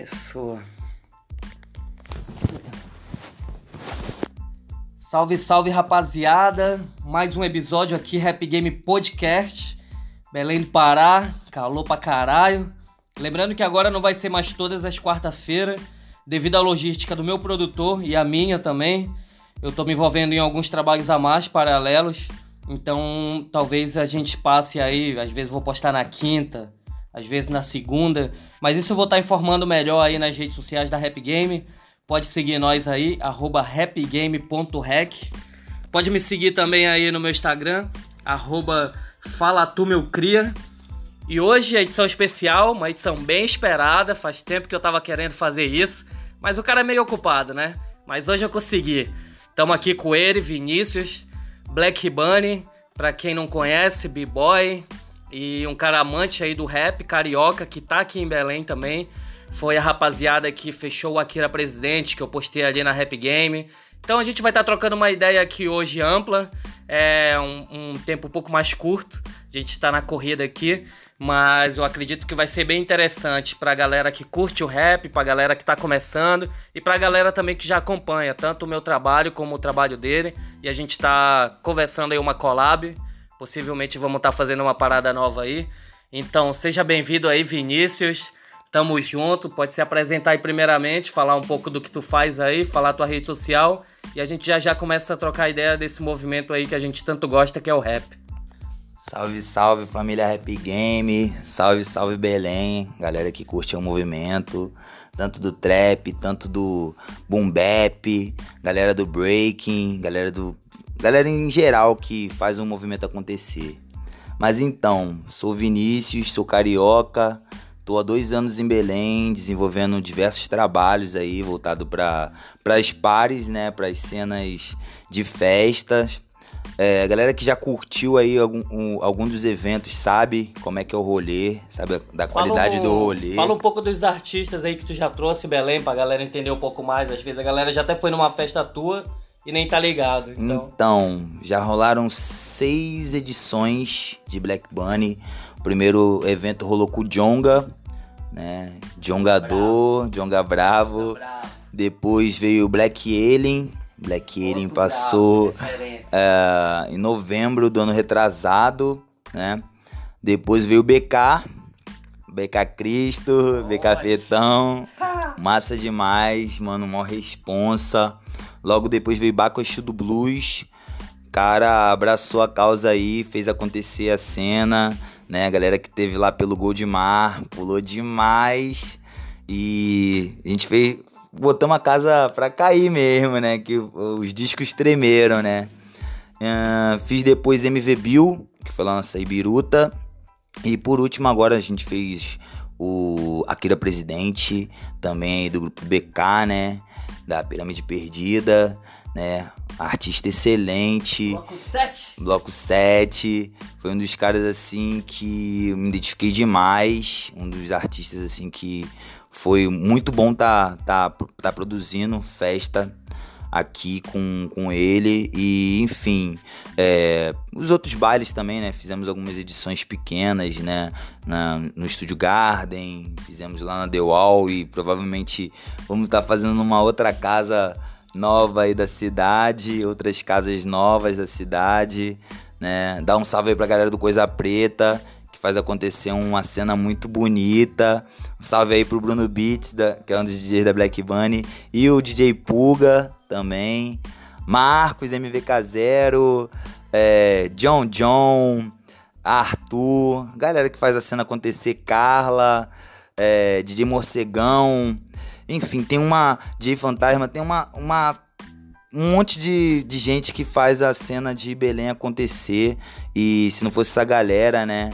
Começou. Salve, salve rapaziada! Mais um episódio aqui, Rap Game Podcast. Belém do Pará, calor pra caralho. Lembrando que agora não vai ser mais todas as quarta-feiras, devido à logística do meu produtor e a minha também. Eu tô me envolvendo em alguns trabalhos a mais paralelos. Então, talvez a gente passe aí, às vezes vou postar na quinta, às vezes na segunda, mas isso eu vou estar informando melhor aí nas redes sociais da Rap Game. Pode seguir nós aí, arroba rapgame.rec. Pode me seguir também aí no meu Instagram, arroba falatumeukria. E hoje a edição especial, uma edição bem esperada, faz tempo que eu tava querendo fazer isso, mas o cara é meio ocupado, né? Mas hoje eu consegui. Tamo aqui com ele, Vinícius, Black Bunny, pra quem não conhece, B-Boy, e um cara amante aí do rap, carioca, que tá aqui em Belém também. Foi a rapaziada que fechou o Akira Presidente, que eu postei ali na Rap Game. Então a gente vai estar tá trocando uma ideia aqui hoje ampla, é um, um tempo um pouco mais curto. A gente está na corrida aqui, mas eu acredito que vai ser bem interessante para a galera que curte o rap, para a galera que está começando e para a galera também que já acompanha tanto o meu trabalho como o trabalho dele. E a gente está conversando aí uma collab. Possivelmente vamos estar tá fazendo uma parada nova aí. Então seja bem-vindo aí, Vinícius. Tamo junto, pode se apresentar aí primeiramente, falar um pouco do que tu faz aí, falar tua rede social e a gente já já começa a trocar ideia desse movimento aí que a gente tanto gosta, que é o rap. Salve, salve família Rap Game, salve, salve Belém, galera que curte o movimento, tanto do trap, tanto do boom bap, galera do breaking, galera do galera em geral que faz o movimento acontecer. Mas então, sou Vinícius, sou carioca, Tô há dois anos em Belém, desenvolvendo diversos trabalhos aí voltado para as pares, né, para as cenas de festas. É, a galera que já curtiu aí algum, um, algum dos eventos sabe como é que é o rolê, sabe da qualidade um, do rolê. Fala um pouco dos artistas aí que tu já trouxe em Belém pra galera entender um pouco mais. Às vezes a galera já até foi numa festa tua e nem tá ligado. Então, então já rolaram seis edições de Black Bunny. O primeiro evento rolou com o Jonga, né? Jongador, Jonga Bravo. Bravo. Depois veio Black Alien. Black Alien passou bravo, uh, em novembro do ano retrasado, né? Depois veio o BK, BK Cristo, BK Fetão. Massa demais, mano, mó responsa. Logo depois veio Baco do Blues. Cara abraçou a causa aí, fez acontecer a cena né? A galera que teve lá pelo Goldmar, pulou demais. E a gente fez. Botamos a casa pra cair mesmo, né? Que os discos tremeram, né? Uh, fiz depois MV Bill, que foi lá nossa Ibiruta. E por último, agora a gente fez o Akira Presidente, também do grupo BK, né? Da Pirâmide Perdida, né? Artista excelente. Bloco 7. Bloco 7. Foi um dos caras assim que me identifiquei demais. Um dos artistas assim que foi muito bom tá, tá, tá produzindo festa aqui com, com ele e enfim é, os outros bailes também né fizemos algumas edições pequenas né na, no estúdio Garden fizemos lá na The Wall e provavelmente vamos estar tá fazendo numa outra casa nova aí da cidade, outras casas novas da cidade, né? Dá um salve aí pra galera do Coisa Preta, que faz acontecer uma cena muito bonita. Um salve aí pro Bruno Beats, da, que é um dos DJs da Black Bunny, e o DJ Puga também. Marcos, MVK0, é, John John, Arthur, galera que faz a cena acontecer, Carla, é, DJ Morcegão, enfim, tem uma. DJ Fantasma, tem uma. uma um monte de, de gente que faz a cena de Belém acontecer. E se não fosse essa galera, né?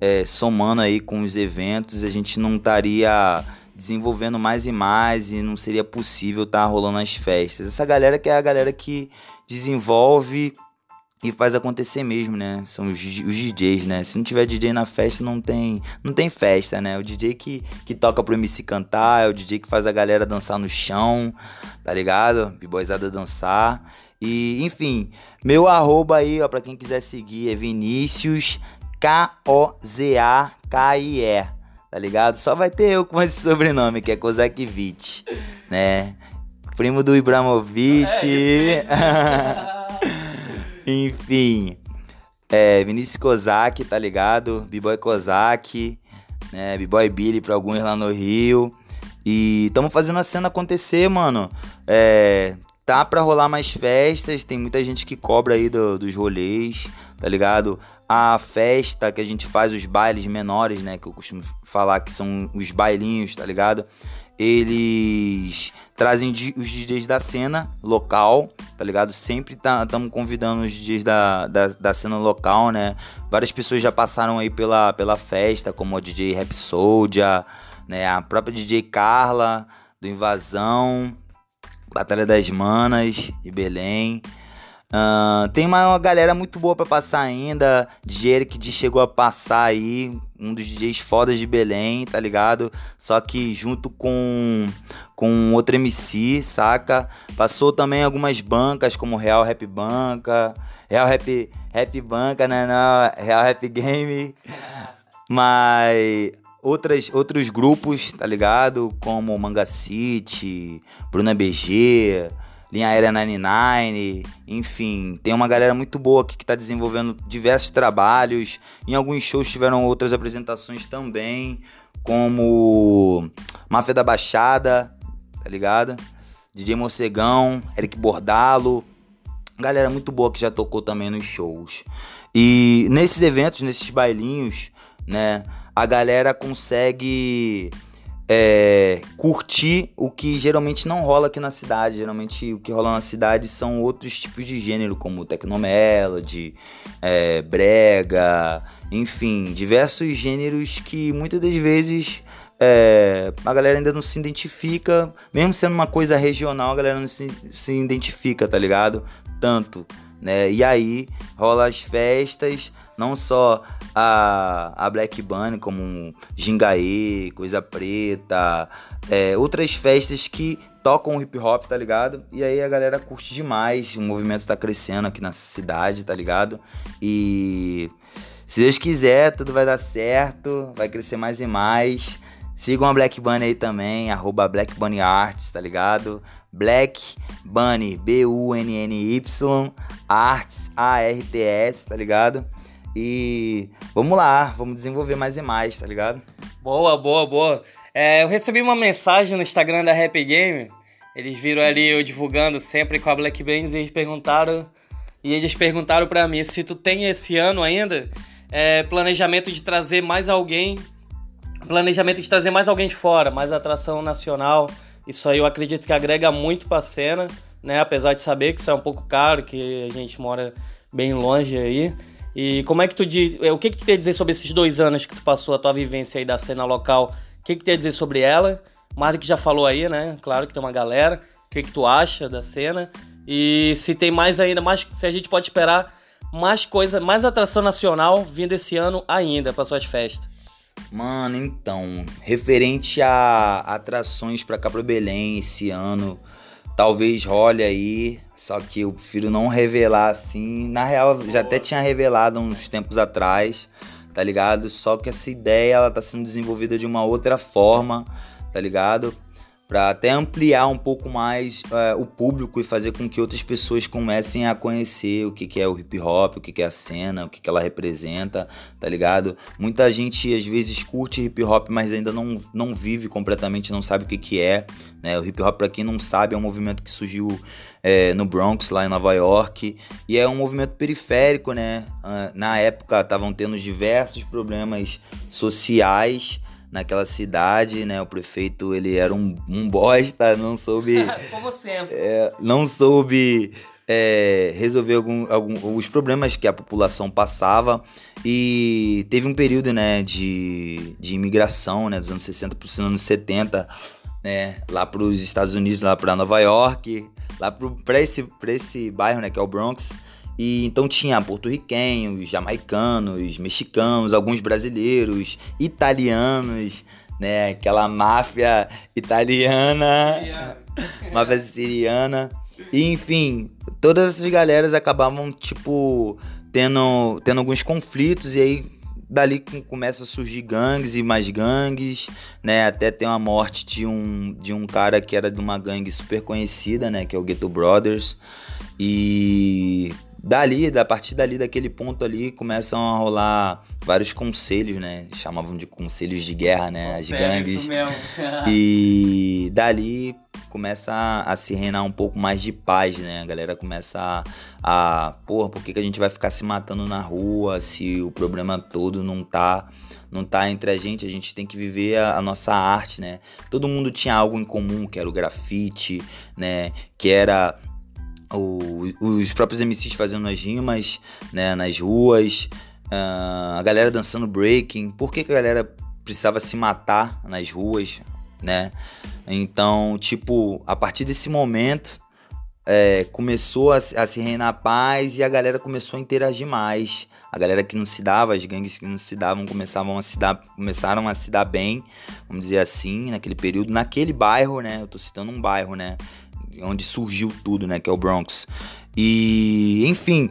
É, somando aí com os eventos, a gente não estaria desenvolvendo mais e mais e não seria possível estar tá rolando as festas. Essa galera que é a galera que desenvolve e faz acontecer mesmo, né? São os, os, DJs, né? Se não tiver DJ na festa, não tem, não tem festa, né? O DJ que, que toca pro MC cantar, é o DJ que faz a galera dançar no chão, tá ligado? Biboizada dançar. E, enfim, meu arroba aí, ó, pra quem quiser seguir, é Vinícius K-O-Z-A-K-I-E, tá ligado? Só vai ter eu com esse sobrenome, que é Kozakivich, né? Primo do Ibramovic. É, Enfim. É, Vinícius Kozak, tá ligado? B-Boy Kozak, né? B-Boy Billy pra alguns lá no Rio. E estamos fazendo a cena acontecer, mano. É, tá pra rolar mais festas, tem muita gente que cobra aí do, dos rolês, tá ligado? A festa que a gente faz, os bailes menores, né? Que eu costumo falar que são os bailinhos, tá ligado? Eles trazem os DJs da cena local, tá ligado? Sempre estamos tá, convidando os DJs da, da, da, cena local, né? Várias pessoas já passaram aí pela, pela festa, como o DJ Rap Soldier, né? A própria DJ Carla, do Invasão, Batalha das Manas e Belém. Uh, tem uma, galera muito boa para passar ainda. DJ Eric chegou a passar aí, um dos DJs fodas de Belém, tá ligado? Só que junto com, com outro MC, saca? Passou também algumas bancas, como Real Rap Banca, Real Rap, Rap Banca, né? Não, Real Rap Game. Mas outras, outros grupos, tá ligado? Como Manga City, Bruna BG. Linha Aérea 99, enfim, tem uma galera muito boa aqui que está desenvolvendo diversos trabalhos. Em alguns shows tiveram outras apresentações também, como Máfia da Baixada, tá ligado? DJ Morcegão, Eric Bordalo, galera muito boa que já tocou também nos shows. E nesses eventos, nesses bailinhos, né, a galera consegue é, curtir o que geralmente não rola aqui na cidade. Geralmente o que rola na cidade são outros tipos de gênero, como technomelody, é, brega, enfim, diversos gêneros que muitas das vezes é, a galera ainda não se identifica, mesmo sendo uma coisa regional, a galera não se, se identifica, tá ligado? Tanto, né? E aí rola as festas, não só a, a Black Bunny, como Gingaê, Coisa Preta, é, outras festas que tocam hip hop, tá ligado? E aí a galera curte demais, o movimento tá crescendo aqui na cidade, tá ligado? E se Deus quiser, tudo vai dar certo, vai crescer mais e mais. Sigam a Black Bunny aí também, arroba Black Bunny Arts, tá ligado? Black Bunny, B-U-N-N-Y, Arts, A-R-T-S, tá ligado? E vamos lá, vamos desenvolver mais e mais, tá ligado? Boa, boa, boa. É, eu recebi uma mensagem no Instagram da Rap Game. Eles viram ali eu divulgando sempre com a Black Bands e eles perguntaram. E eles perguntaram para mim se tu tem esse ano ainda é, planejamento de trazer mais alguém. Planejamento de trazer mais alguém de fora, mais atração nacional. Isso aí eu acredito que agrega muito pra cena, né? Apesar de saber que isso é um pouco caro, que a gente mora bem longe aí. E como é que tu diz, é, o que que tu tem a dizer sobre esses dois anos que tu passou a tua vivência aí da cena local? O que que tem a dizer sobre ela? O que já falou aí, né? Claro que tem uma galera. O que que tu acha da cena? E se tem mais ainda, mais, se a gente pode esperar mais coisa, mais atração nacional vindo esse ano ainda para suas festas. Mano, então, referente a atrações para pro Belém esse ano, talvez role aí só que eu prefiro não revelar assim. Na real, já até tinha revelado uns tempos atrás, tá ligado? Só que essa ideia ela tá sendo desenvolvida de uma outra forma, tá ligado? para até ampliar um pouco mais uh, o público e fazer com que outras pessoas comecem a conhecer o que, que é o hip hop, o que, que é a cena, o que, que ela representa, tá ligado? Muita gente às vezes curte hip hop, mas ainda não, não vive completamente, não sabe o que, que é. Né? O hip hop, para quem não sabe, é um movimento que surgiu é, no Bronx, lá em Nova York, e é um movimento periférico, né? Uh, na época estavam tendo diversos problemas sociais naquela cidade, né? O prefeito, ele era um, um bosta, não soube... Como sempre. É, não soube é, resolver algum, algum, os problemas que a população passava e teve um período, né, de, de imigração, né, dos anos 60 para os anos 70, né, lá para os Estados Unidos, lá para Nova York, lá para esse, esse bairro, né, que é o Bronx, e então tinha porto-riquenhos, jamaicanos, mexicanos, alguns brasileiros, italianos, né? Aquela máfia italiana, máfia siciliana. E enfim, todas essas galeras acabavam, tipo, tendo, tendo alguns conflitos e aí dali começa a surgir gangues e mais gangues, né? Até tem uma morte de um, de um cara que era de uma gangue super conhecida, né? Que é o Ghetto Brothers. E dali, da partir dali, daquele ponto ali, começam a rolar vários conselhos, né? Chamavam de conselhos de guerra, né? As gangues. e dali começa a, a, se reinar um pouco mais de paz, né? A galera começa a, a porra, por que, que a gente vai ficar se matando na rua se o problema todo não tá não tá entre a gente, a gente tem que viver a, a, nossa arte, né? Todo mundo tinha algo em comum, que era o grafite, né? Que era o, os próprios MCs fazendo as rimas, né? Nas ruas, uh, a galera dançando breaking. Por que, que a galera precisava se matar nas ruas, né? Então, tipo, a partir desse momento é, começou a, a, se reinar a paz e a galera começou a interagir mais. A galera que não se dava, as gangues que não se davam, começavam a se dar, começaram a se dar bem, vamos dizer assim, naquele período, naquele bairro, né? Eu tô citando um bairro, né? Onde surgiu tudo, né? Que é o Bronx. E, enfim,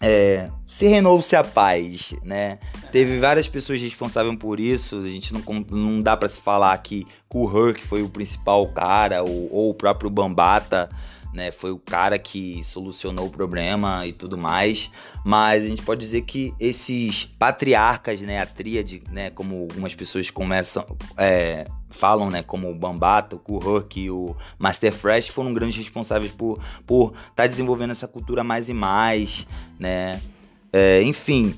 é, se renovou-se a paz, né? Teve várias pessoas responsáveis por isso. A gente não, não dá para se falar que o Herc foi o principal cara ou, ou, o próprio Bambata, né? Foi o cara que solucionou o problema e tudo mais. Mas a gente pode dizer que esses patriarcas, né? A tríade, né? Como algumas pessoas começam, é, falam, né, como o Bambata, o Kuhurk e o Master Fresh foram grandes responsáveis por por estar tá desenvolvendo essa cultura mais e mais, né? É, enfim,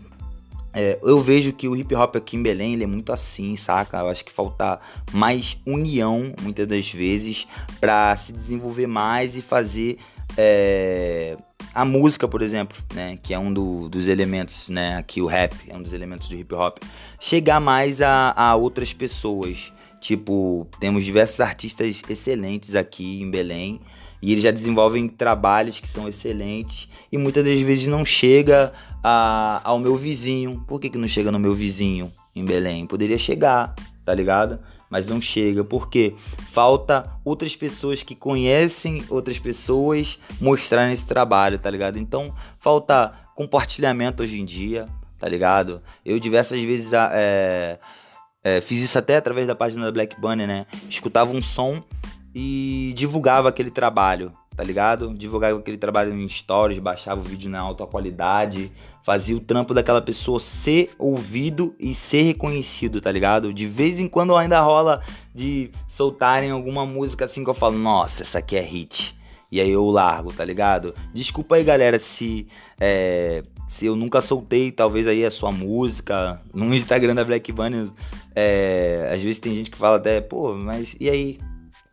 é, eu vejo que o hip hop aqui em Belém ele é muito assim, saca? Eu acho que falta mais união, muitas das vezes, para se desenvolver mais e fazer é, a música, por exemplo, né? Que é um do, dos elementos, né? Aqui o rap é um dos elementos do hip hop. Chegar mais a, a outras pessoas. Tipo, temos diversos artistas excelentes aqui em Belém e eles já desenvolvem trabalhos que são excelentes e muitas das vezes não chega a, ao meu vizinho. Por que, que não chega no meu vizinho em Belém? Poderia chegar, tá ligado? Mas não chega, porque falta outras pessoas que conhecem outras pessoas mostrarem esse trabalho, tá ligado? Então falta compartilhamento hoje em dia, tá ligado? Eu diversas vezes é, é, fiz isso até através da página da Black Bunny, né? Escutava um som e divulgava aquele trabalho, tá ligado? Divulgava aquele trabalho em stories, baixava o vídeo na alta qualidade, fazia o trampo daquela pessoa ser ouvido e ser reconhecido, tá ligado? De vez em quando ainda rola de soltarem alguma música assim que eu falo, nossa, essa aqui é hit. E aí eu largo, tá ligado? Desculpa aí, galera, se é, se eu nunca soltei, talvez aí a sua música no Instagram da Black Bunny. É, às vezes tem gente que fala até, pô, mas e aí?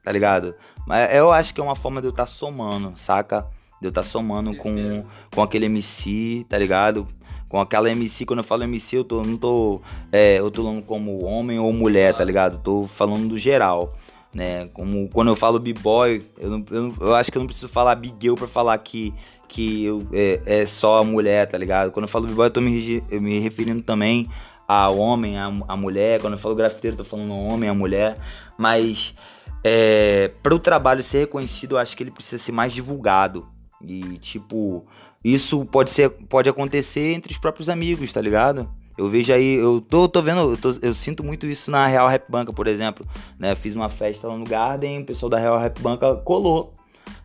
Tá ligado? Mas eu acho que é uma forma de eu estar tá somando, saca? De eu estar tá somando com, com aquele MC, tá ligado? Com aquela MC, quando eu falo MC, eu tô, não tô. É, eu tô falando como homem ou mulher, tá ligado? Tô falando do geral. Né? Como quando eu falo b-boy, eu, eu, eu, acho que eu não preciso falar big girl pra falar que que eu, é, é, só a mulher, tá ligado? Quando eu falo b-boy, eu tô me, me referindo também ao homem, à, à mulher. Quando eu falo grafiteiro, eu tô falando homem, à mulher. Mas é, para o trabalho ser reconhecido, eu acho que ele precisa ser mais divulgado. E, tipo, isso pode, ser, pode acontecer entre os próprios amigos, tá ligado? Eu vejo aí, eu tô, tô vendo, eu, tô, eu, sinto muito isso na Real Rap Banca, por exemplo. Né? fiz uma festa lá no Garden, o pessoal da Real Rap Banca colou.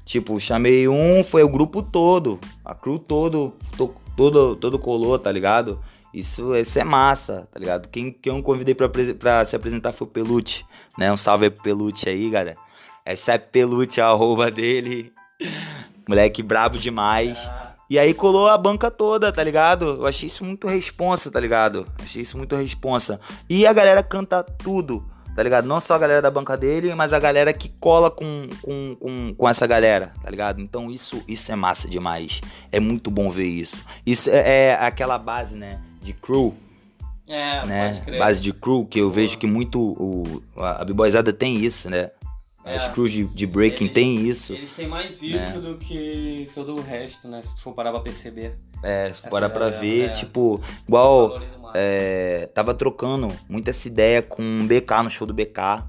Tipo, chamei um, foi o grupo todo, a crew todo, to, todo, todo colou, tá ligado? Isso, isso é massa, tá ligado? Quem, quem eu convidei pra, pra se apresentar foi o Pelute, né? Um salve aí pro Pelute aí, galera. Essa é Pelute, a arroba dele. Moleque brabo demais. E aí colou a banca toda, tá ligado? Eu achei isso muito responsa, tá ligado? Achei isso muito responsa. E a galera canta tudo tá ligado? Não só a galera da banca dele, mas a galera que cola com, com, com, com, essa galera, tá ligado? Então isso, isso é massa demais. É muito bom ver isso. Isso é, é aquela base, né, de crew. É, né? Base de crew, que eu Pô. vejo que muito o, a B-Boyzada tem isso, né? É, As crews de, de breaking eles, tem isso. Eles têm mais isso né? do que todo o resto, né? Se tu for parar pra perceber. É, se parar pra ver, é, tipo, igual é, tava trocando muita essa ideia com o BK no show do BK,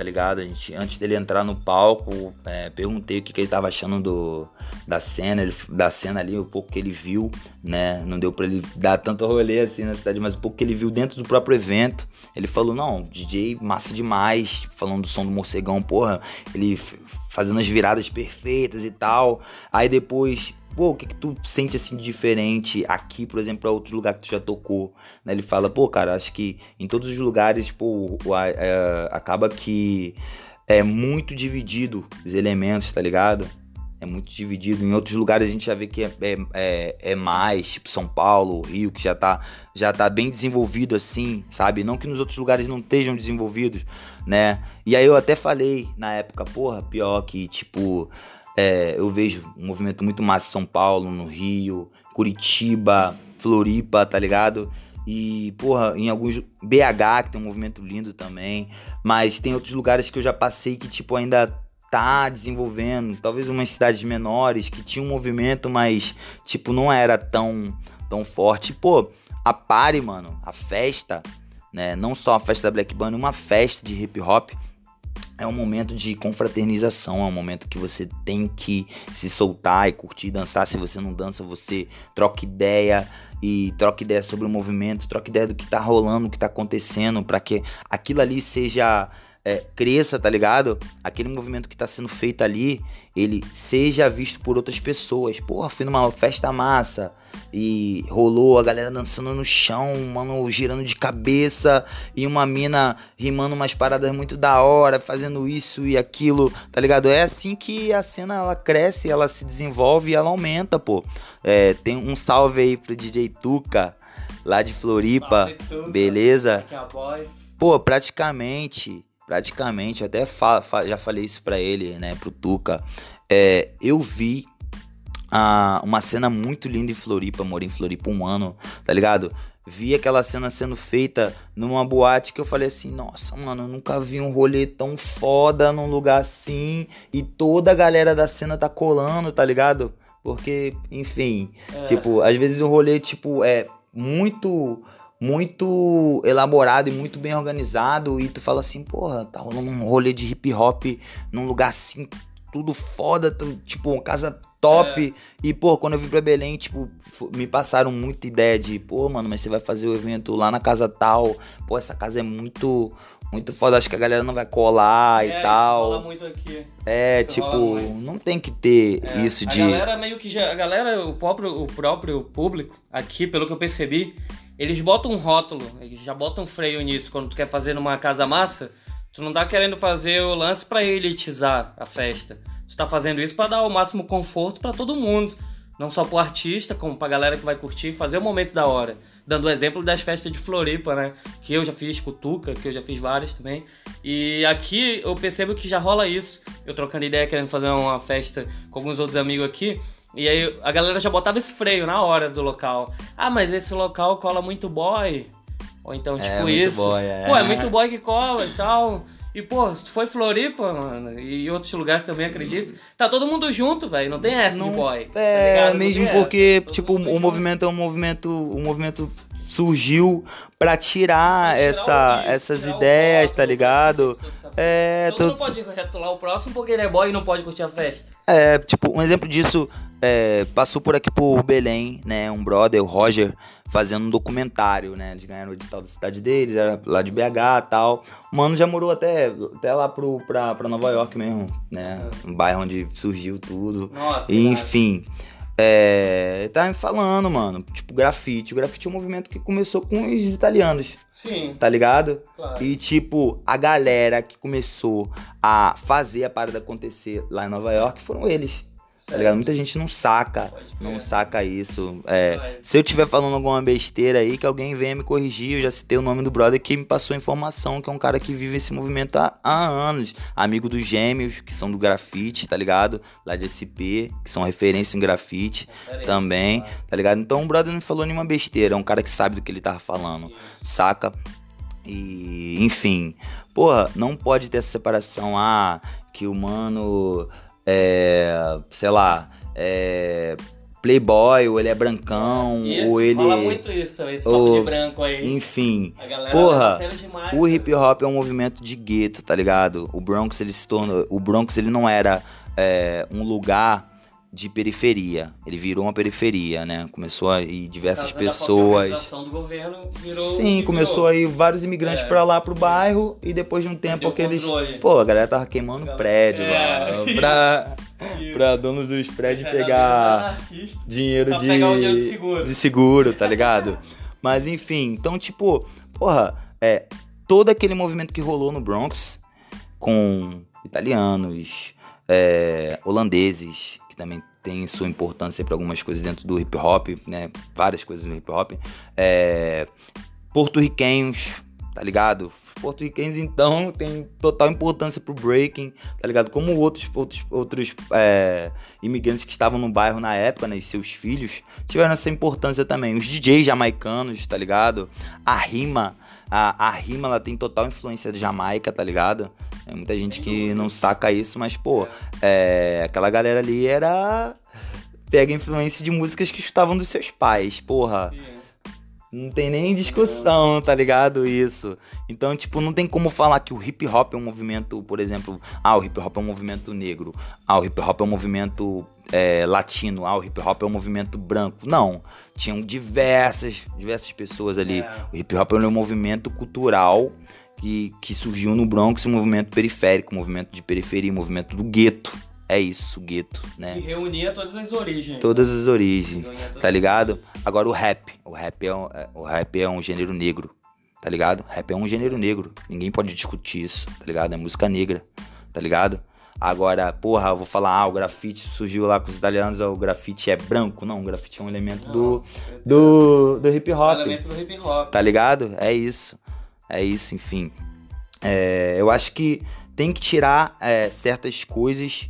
tá ligado? A gente, antes dele entrar no palco, é, perguntei o que, que ele tava achando do, da cena, ele, da cena ali, o pouco que ele viu, né? Não deu pra ele dar tanto rolê assim na cidade, mas o pouco que ele viu dentro do próprio evento. Ele falou, não, DJ massa demais, falando do som do morcegão, porra, ele fazendo as viradas perfeitas e tal. Aí depois pô, o que, que tu sente assim de diferente aqui, por exemplo, para outro lugar que tu já tocou? Né? Ele fala, pô, cara, acho que em todos os lugares, pô, é, acaba que é muito dividido os elementos, tá ligado? É muito dividido. Em outros lugares a gente já vê que é, é, é, é mais, tipo São Paulo, Rio, que já tá, já tá bem desenvolvido assim, sabe? Não que nos outros lugares não estejam desenvolvidos, né? E aí eu até falei na época, porra, pior que, tipo, é, eu vejo um movimento muito massa em São Paulo, no Rio, Curitiba, Floripa, tá ligado? E, porra, em alguns. BH, que tem um movimento lindo também. Mas tem outros lugares que eu já passei que, tipo, ainda tá desenvolvendo. Talvez umas cidades menores que tinha um movimento, mas, tipo, não era tão, tão forte. pô, a Pare, mano, a festa, né? Não só a festa da Black Band, uma festa de hip hop é um momento de confraternização, é um momento que você tem que se soltar e curtir, dançar. Se você não dança, você troca ideia e troca ideia sobre o movimento, troca ideia do que tá rolando, do que tá acontecendo, para que aquilo ali seja é, cresça, tá ligado? Aquele movimento que tá sendo feito ali, ele seja visto por outras pessoas. Porra, fui numa festa massa e rolou a galera dançando no chão, mano, girando de cabeça e uma mina rimando umas paradas muito da hora, fazendo isso e aquilo, tá ligado? É assim que a cena ela cresce, ela se desenvolve e ela aumenta, pô. É, tem um salve aí pro DJ Tuca, lá de Floripa, beleza? Pô, praticamente praticamente, até fa fa já falei isso pra ele, né, pro Tuca. É, eu vi ah, uma cena muito linda em Floripa, morei em Floripa um ano, tá ligado? Vi aquela cena sendo feita numa boate que eu falei assim, nossa, mano, eu nunca vi um rolê tão foda num lugar assim e toda a galera da cena tá colando, tá ligado? Porque, enfim, é. tipo, às vezes o rolê, tipo, é muito muito elaborado e muito bem organizado e tu fala assim, porra, tá rolando um rolê de hip hop num lugar assim, tudo foda, tipo, uma casa top. É. E, pô, quando eu vim pra Belém, tipo, me passaram muita ideia de, pô, mano, mas você vai fazer o evento lá na casa tal. Pô, essa casa é muito, muito foda, acho que a galera não vai colar é, e tal. Isso rola muito aqui. É, isso tipo, não tem que ter é, isso de. A galera meio que já. A galera, o próprio, o próprio público, aqui, pelo que eu percebi, eles botam um rótulo, eles já botam um freio nisso quando tu quer fazer numa casa massa. Tu não tá querendo fazer o lance para elitizar a festa. Tu tá fazendo isso para dar o máximo conforto para todo mundo. Não só pro artista, como pra galera que vai curtir, fazer o momento da hora. Dando o exemplo das festas de Floripa, né? Que eu já fiz com Tuca, que eu já fiz várias também. E aqui eu percebo que já rola isso. Eu trocando ideia, querendo fazer uma festa com alguns outros amigos aqui. E aí a galera já botava esse freio na hora do local. Ah, mas esse local cola muito boy. Ou então, é, tipo, isso. Boy, é. Pô, é muito boy que cola e tal. E, pô, se tu foi Floripa, mano, e outros lugares também, acredito, tá todo mundo junto, velho. Não tem essa não, de boy. É, tá mesmo porque, essa, tipo, o movimento é um movimento. Um movimento surgiu para tirar, tirar essa, isso, essas tirar ideias, tá ligado? É, Todo tô... mundo pode retular o próximo porque ele é boy e não pode curtir a festa. É, tipo, um exemplo disso é, passou por aqui por Belém, né? Um brother, o Roger, fazendo um documentário, né? Eles ganharam o edital da cidade deles, era lá de BH e tal. O mano já morou até, até lá pro, pra, pra Nova York mesmo, né? Um bairro onde surgiu tudo. Nossa, e, enfim. É, tá me falando, mano, tipo, grafite. O grafite é um movimento que começou com os italianos. Sim. Tá ligado? Claro. E, tipo, a galera que começou a fazer a parada acontecer lá em Nova York foram eles. Tá ligado? Muita gente não saca, não saca isso. É, se eu estiver falando alguma besteira aí, que alguém venha me corrigir. Eu já citei o nome do brother que me passou a informação, que é um cara que vive esse movimento há, há anos. Amigo dos gêmeos, que são do grafite, tá ligado? Lá de SP, que são referência em grafite também, tá ligado? Então o brother não falou nenhuma besteira, é um cara que sabe do que ele tava falando, isso. saca? E, enfim, porra, não pode ter essa separação, ah, que o mano é, sei lá, é, playboy, ou ele é brancão, Isso, ou ele... fala muito isso, esse papo ou- de branco aí. Enfim, A galera porra, dançando demais, o né? hip hop é um movimento de gueto, tá ligado? O Bronx, ele se tornou... O Bronx, ele não era é, um lugar de periferia. Ele virou uma periferia, né? Começou a ir diversas da pessoas... organização do governo virou Sim, começou virou. aí vários imigrantes É, pra lá pro isso. bairro e depois de um tempo aqueles. controle. Pô, a galera tava queimando Galera- prédio É, lá. isso. Pra, Isso. pra donos dos prédios Verdadeiros pegar dinheiro de. pegar dinheiro de seguro. de seguro, tá ligado? Mas enfim, então, tipo, porra, é. Todo aquele movimento que rolou no Bronx com italianos, é, holandeses, também tem sua importância para algumas coisas dentro do hip hop, né? Várias coisas no hip hop. É, porto-riquenhos, tá ligado? Os porto-riquenhos, então, tem total importância pro breaking, tá ligado? Como outros, outros, outros é, imigrantes que estavam no bairro na época, né? E seus filhos, tiveram essa importância também. Os DJs jamaicanos, tá ligado? A rima, a, a rima, ela tem total influência de Jamaica, tá ligado? É muita gente que não saca isso, mas, pô, é, aquela galera ali era... Pega influência de músicas que estavam dos seus pais, porra. Não tem nem discussão, tá ligado? Isso. Então, tipo, não tem como falar que o hip hop é um movimento, por exemplo, ah, o hip hop é um movimento negro, ah, o hip hop é um movimento é, latino, ah, o hip hop é um movimento branco. Não. Tinham diversas, diversas pessoas ali. É. O hip hop é um movimento cultural que, que surgiu no Bronx, um movimento periférico, um movimento de periferia, um movimento do gueto. É isso, gueto, né? E reunia todas as origens. Todas as origens, todas tá ligado? Agora o rap, o rap é um, é- o rap é um gênero negro, tá ligado? Rap é um gênero negro, ninguém pode discutir isso, tá ligado? É música negra, tá ligado? Agora, porra, eu vou falar, ah, o grafite surgiu lá com os italianos, o grafite é branco. Não, o grafite é um elemento do, do, do hip hop, elemento do hip hop. tá ligado? É isso, é isso, enfim. É, eu acho que tem que tirar é, certas coisas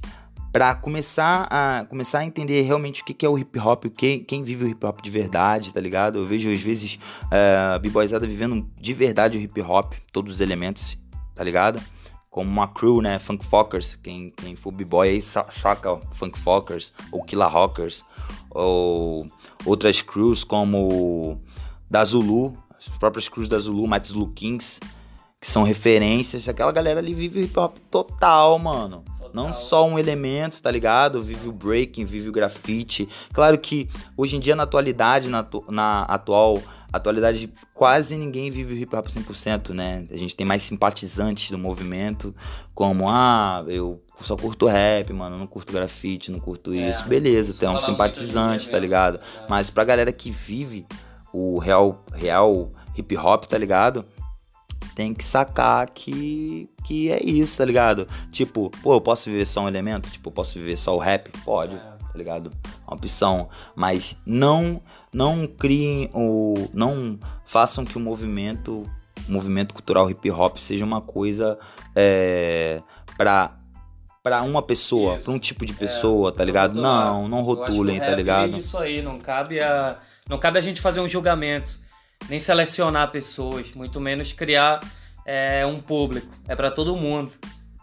pra começar a começar a entender realmente o que, que é o hip hop, o que, quem vive o hip hop de verdade, tá ligado? Eu vejo às vezes é, a b-boyzada vivendo de verdade o hip hop, todos os elementos, tá ligado? Como uma crew, né? Funk Fockers, quem, quem for b-boy aí sa- saca Funk Fockers, ou Killa Rockers, ou outras crews como da Zulu, as próprias crews da Zulu, Zulu Kings, que são referências. Aquela galera ali vive o hip hop total, mano. Não Total. só um elemento, tá ligado? Vive o breaking, vive o grafite. Claro que hoje em dia, na atualidade, na, na atual atualidade, quase ninguém vive o hip hop 100%, né? A gente tem mais simpatizantes do movimento, como, ah, eu só curto rap, mano, não curto grafite, não curto É, isso. Beleza, isso tem um simpatizante, tá ligado? é. Mas pra galera que vive o real, real hip hop, tá ligado? Tem que sacar que, que é isso, tá ligado? Tipo, pô, eu posso viver só um elemento? Tipo, eu posso viver só o rap? Pode, É. tá ligado? É uma opção. Mas não não criem o. Não façam que o movimento. O movimento cultural hip hop seja uma coisa é, pra, pra uma pessoa, pra um tipo de pessoa, tá ligado? rotular. Não, não rotulem, tá ligado? é Isso aí, não cabe a não cabe a gente fazer um julgamento, nem selecionar pessoas, muito menos criar é, um público. É pra todo mundo.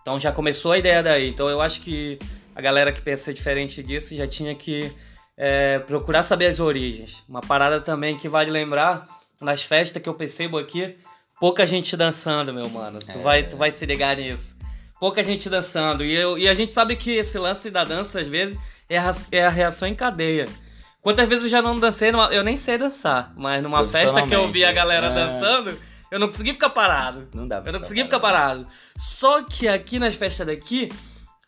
Então já começou a ideia daí. Então eu acho que a galera que pensa diferente disso já tinha que é, procurar saber as origens. Uma parada também que vale lembrar nas festas que eu percebo aqui, pouca gente dançando, meu mano. Tu vai tu vai se ligar nisso. Pouca gente dançando. E, eu- e a gente sabe que esse lance da dança, às vezes, é a, é a reação em cadeia. Quantas vezes eu já não dancei, numa- eu nem sei dançar, mas numa festa que eu vi a galera é. dançando, eu não consegui ficar parado. Não dá pra Eu não consegui ficar parado. Só que aqui nas festas daqui,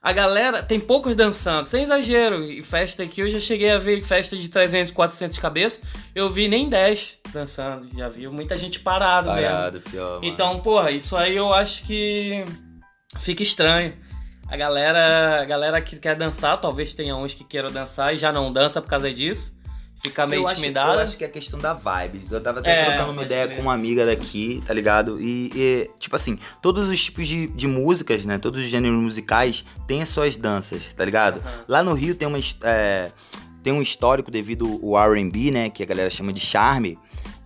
a galera tem poucos dançando, sem exagero. E festa aqui eu já cheguei a ver festa de 300, 400 cabeças, eu vi nem 10 dançando, já vi muita gente parado, mesmo. Parado, pior. mano. Então, porra, isso aí eu acho que fica estranho. A galera, a galera que quer dançar, talvez tenha uns que queiram dançar e já não dança por causa disso. Fica meio eu acho, intimidado. eu acho que é questão da vibe. Eu tava até É, trocando uma ideia com uma amiga daqui, tá ligado? E, e, tipo assim, todos os tipos de, de músicas, né? Todos os gêneros musicais têm as suas danças, tá ligado? Aham. Lá no Rio tem uma. é, tem um histórico devido ao RB, né? Que a galera chama de charme,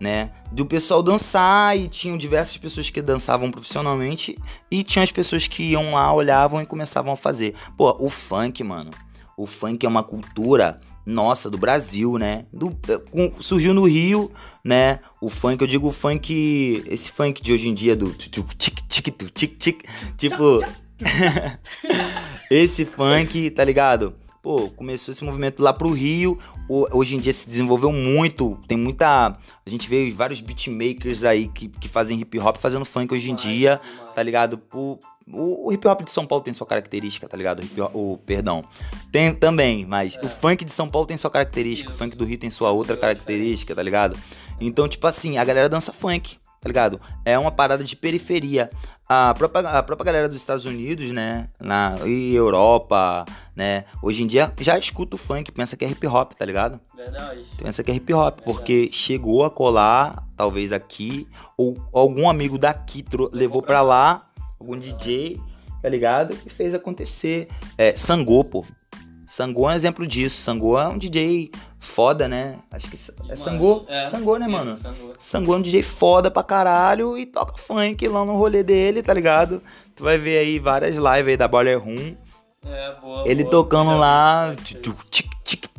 né? Do pessoal dançar e tinham diversas pessoas que dançavam profissionalmente e tinha as pessoas que iam lá, olhavam e começavam a fazer. Pô, o funk, mano. O funk é uma cultura nossa, do Brasil, né? Do, com, surgiu no Rio, né? O funk, eu digo o funk, esse funk de hoje em dia do tic tic tic tic, tipo esse funk, tá ligado? Pô, começou esse movimento lá pro Rio, hoje em dia se desenvolveu muito, tem muita, a gente vê vários beatmakers aí que, que fazem hip hop fazendo funk hoje em dia, tá ligado? O, o, hip hop de São Paulo tem sua característica, tá ligado? O, o perdão, tem também, mas é. o funk de São Paulo tem sua característica, Isso. o funk do Rio tem sua outra característica, tá ligado? Então, tipo assim, a galera dança funk, tá ligado? É uma parada de periferia. A própria, a própria galera dos Estados Unidos, né? Na, e Europa, né? Hoje em dia já escuta o funk, pensa que é hip hop, tá ligado? Verdade. Pensa que é hip hop, Verdade. porque chegou a colar, talvez aqui, ou algum amigo daqui levou pra lá, algum DJ, tá ligado? E fez acontecer. É, Sangô, pô. Sangô é um exemplo disso. Sangô é um DJ foda, né? Acho que é Sangô. É, Sangô, né, mano? Sangô. Sangô é um DJ foda pra caralho e toca funk lá no rolê dele, tá ligado? Tu vai ver aí várias lives aí da Boiler Room. É, boa. Ele boa, tocando boa, lá, tic, tic, tic,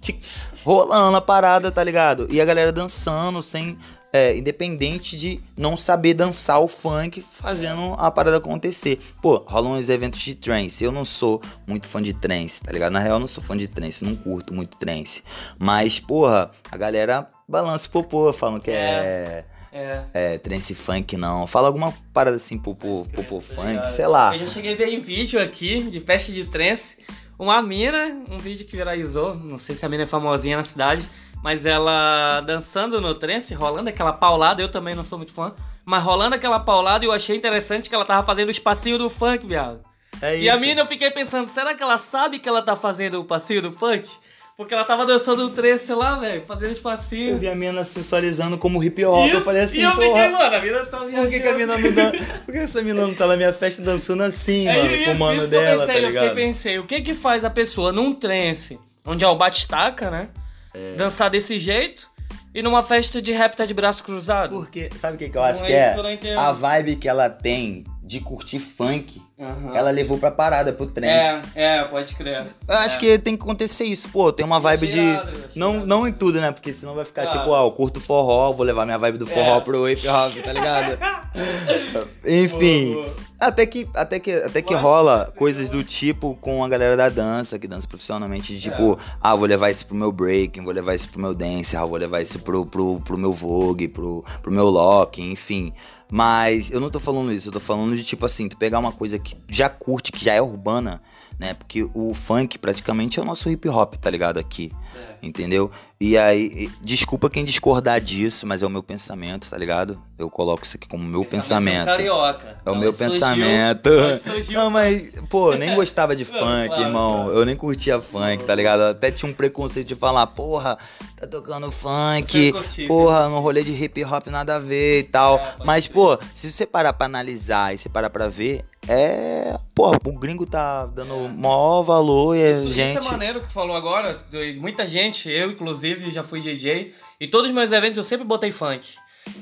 tic, rolando a parada, tá ligado? E a galera dançando sem é, independente de não saber dançar o funk, fazendo a parada acontecer. Pô, rolam uns eventos de trance. Eu não sou muito fã de trance, tá ligado? Na real, eu não sou fã de trance, não curto muito trance. Mas, porra, a galera balança popô, falam que é. é... É. é, trance funk não. Fala alguma parada assim, popô, popô funk, tá sei lá. Eu já cheguei a ver em vídeo aqui de festa de trance. Uma mina, um vídeo que viralizou, não sei se a mina é famosinha na cidade, mas ela dançando no trance, rolando aquela paulada, eu também não sou muito fã, mas rolando aquela paulada, eu achei interessante que ela tava fazendo o espacinho do funk, viado. É e a mina eu fiquei pensando, será que ela sabe que ela tá fazendo o passinho do funk? Porque ela tava dançando o trance lá, velho, fazendo espacinho. Eu vi a mina sensualizando como hip hop. Isso, eu falei assim, e eu fiquei, mano, a mina tá viajando. Por que, que a mina não dan... Por que essa mina não tá na minha festa dançando assim, é mano, isso, com o mano dela, eu pensei, tá ligado? Eu fiquei, pensei, o que que faz a pessoa num trance, onde é o bate-taca, né? É. Dançar desse jeito e numa festa de rap tá de braço cruzado. Porque, sabe o que, que eu acho que é? Que a vibe que ela tem de curtir funk, uhum. ela levou pra parada, pro trance. É, é, pode crer. Eu acho é. que tem que acontecer isso, pô. Tem uma vibe de. Não, não em tudo, né? Porque senão vai ficar claro. tipo, ah, eu curto forró, vou levar minha vibe do forró é. pro hip hop, tá ligado? Enfim. Boa, boa. Até que, até que, até que rola coisas do tipo com a galera da dança, que dança profissionalmente, de tipo, é. ah, vou levar isso pro meu breaking, vou levar isso pro meu dance, ah, vou levar isso pro, pro, pro meu vogue, pro, pro meu lock, enfim. Mas eu não tô falando isso, eu tô falando de tipo assim, tu pegar uma coisa que já curte, que já é urbana, né? Porque o funk praticamente é o nosso hip hop, tá ligado? Aqui. É. Entendeu? E aí, desculpa quem discordar disso, mas é o meu pensamento, tá ligado? Eu coloco isso aqui como meu pensamento. Carioca. É o meu pensamento. Surgiu, Não, mas, pô, nem gostava de funk, claro, irmão. Claro. Eu nem curtia funk, tá ligado? Eu até tinha um preconceito de falar, porra, tá tocando funk, porra, no rolê de hip hop nada a ver e tal. É, mas, pô, se você parar pra analisar e você parar pra ver, é. Porra, o gringo tá dando é. maior valor e isso, gente. Isso é maneiro que tu falou agora. Muita gente, eu inclusive, já fui DJ. E todos os meus eventos eu sempre botei funk.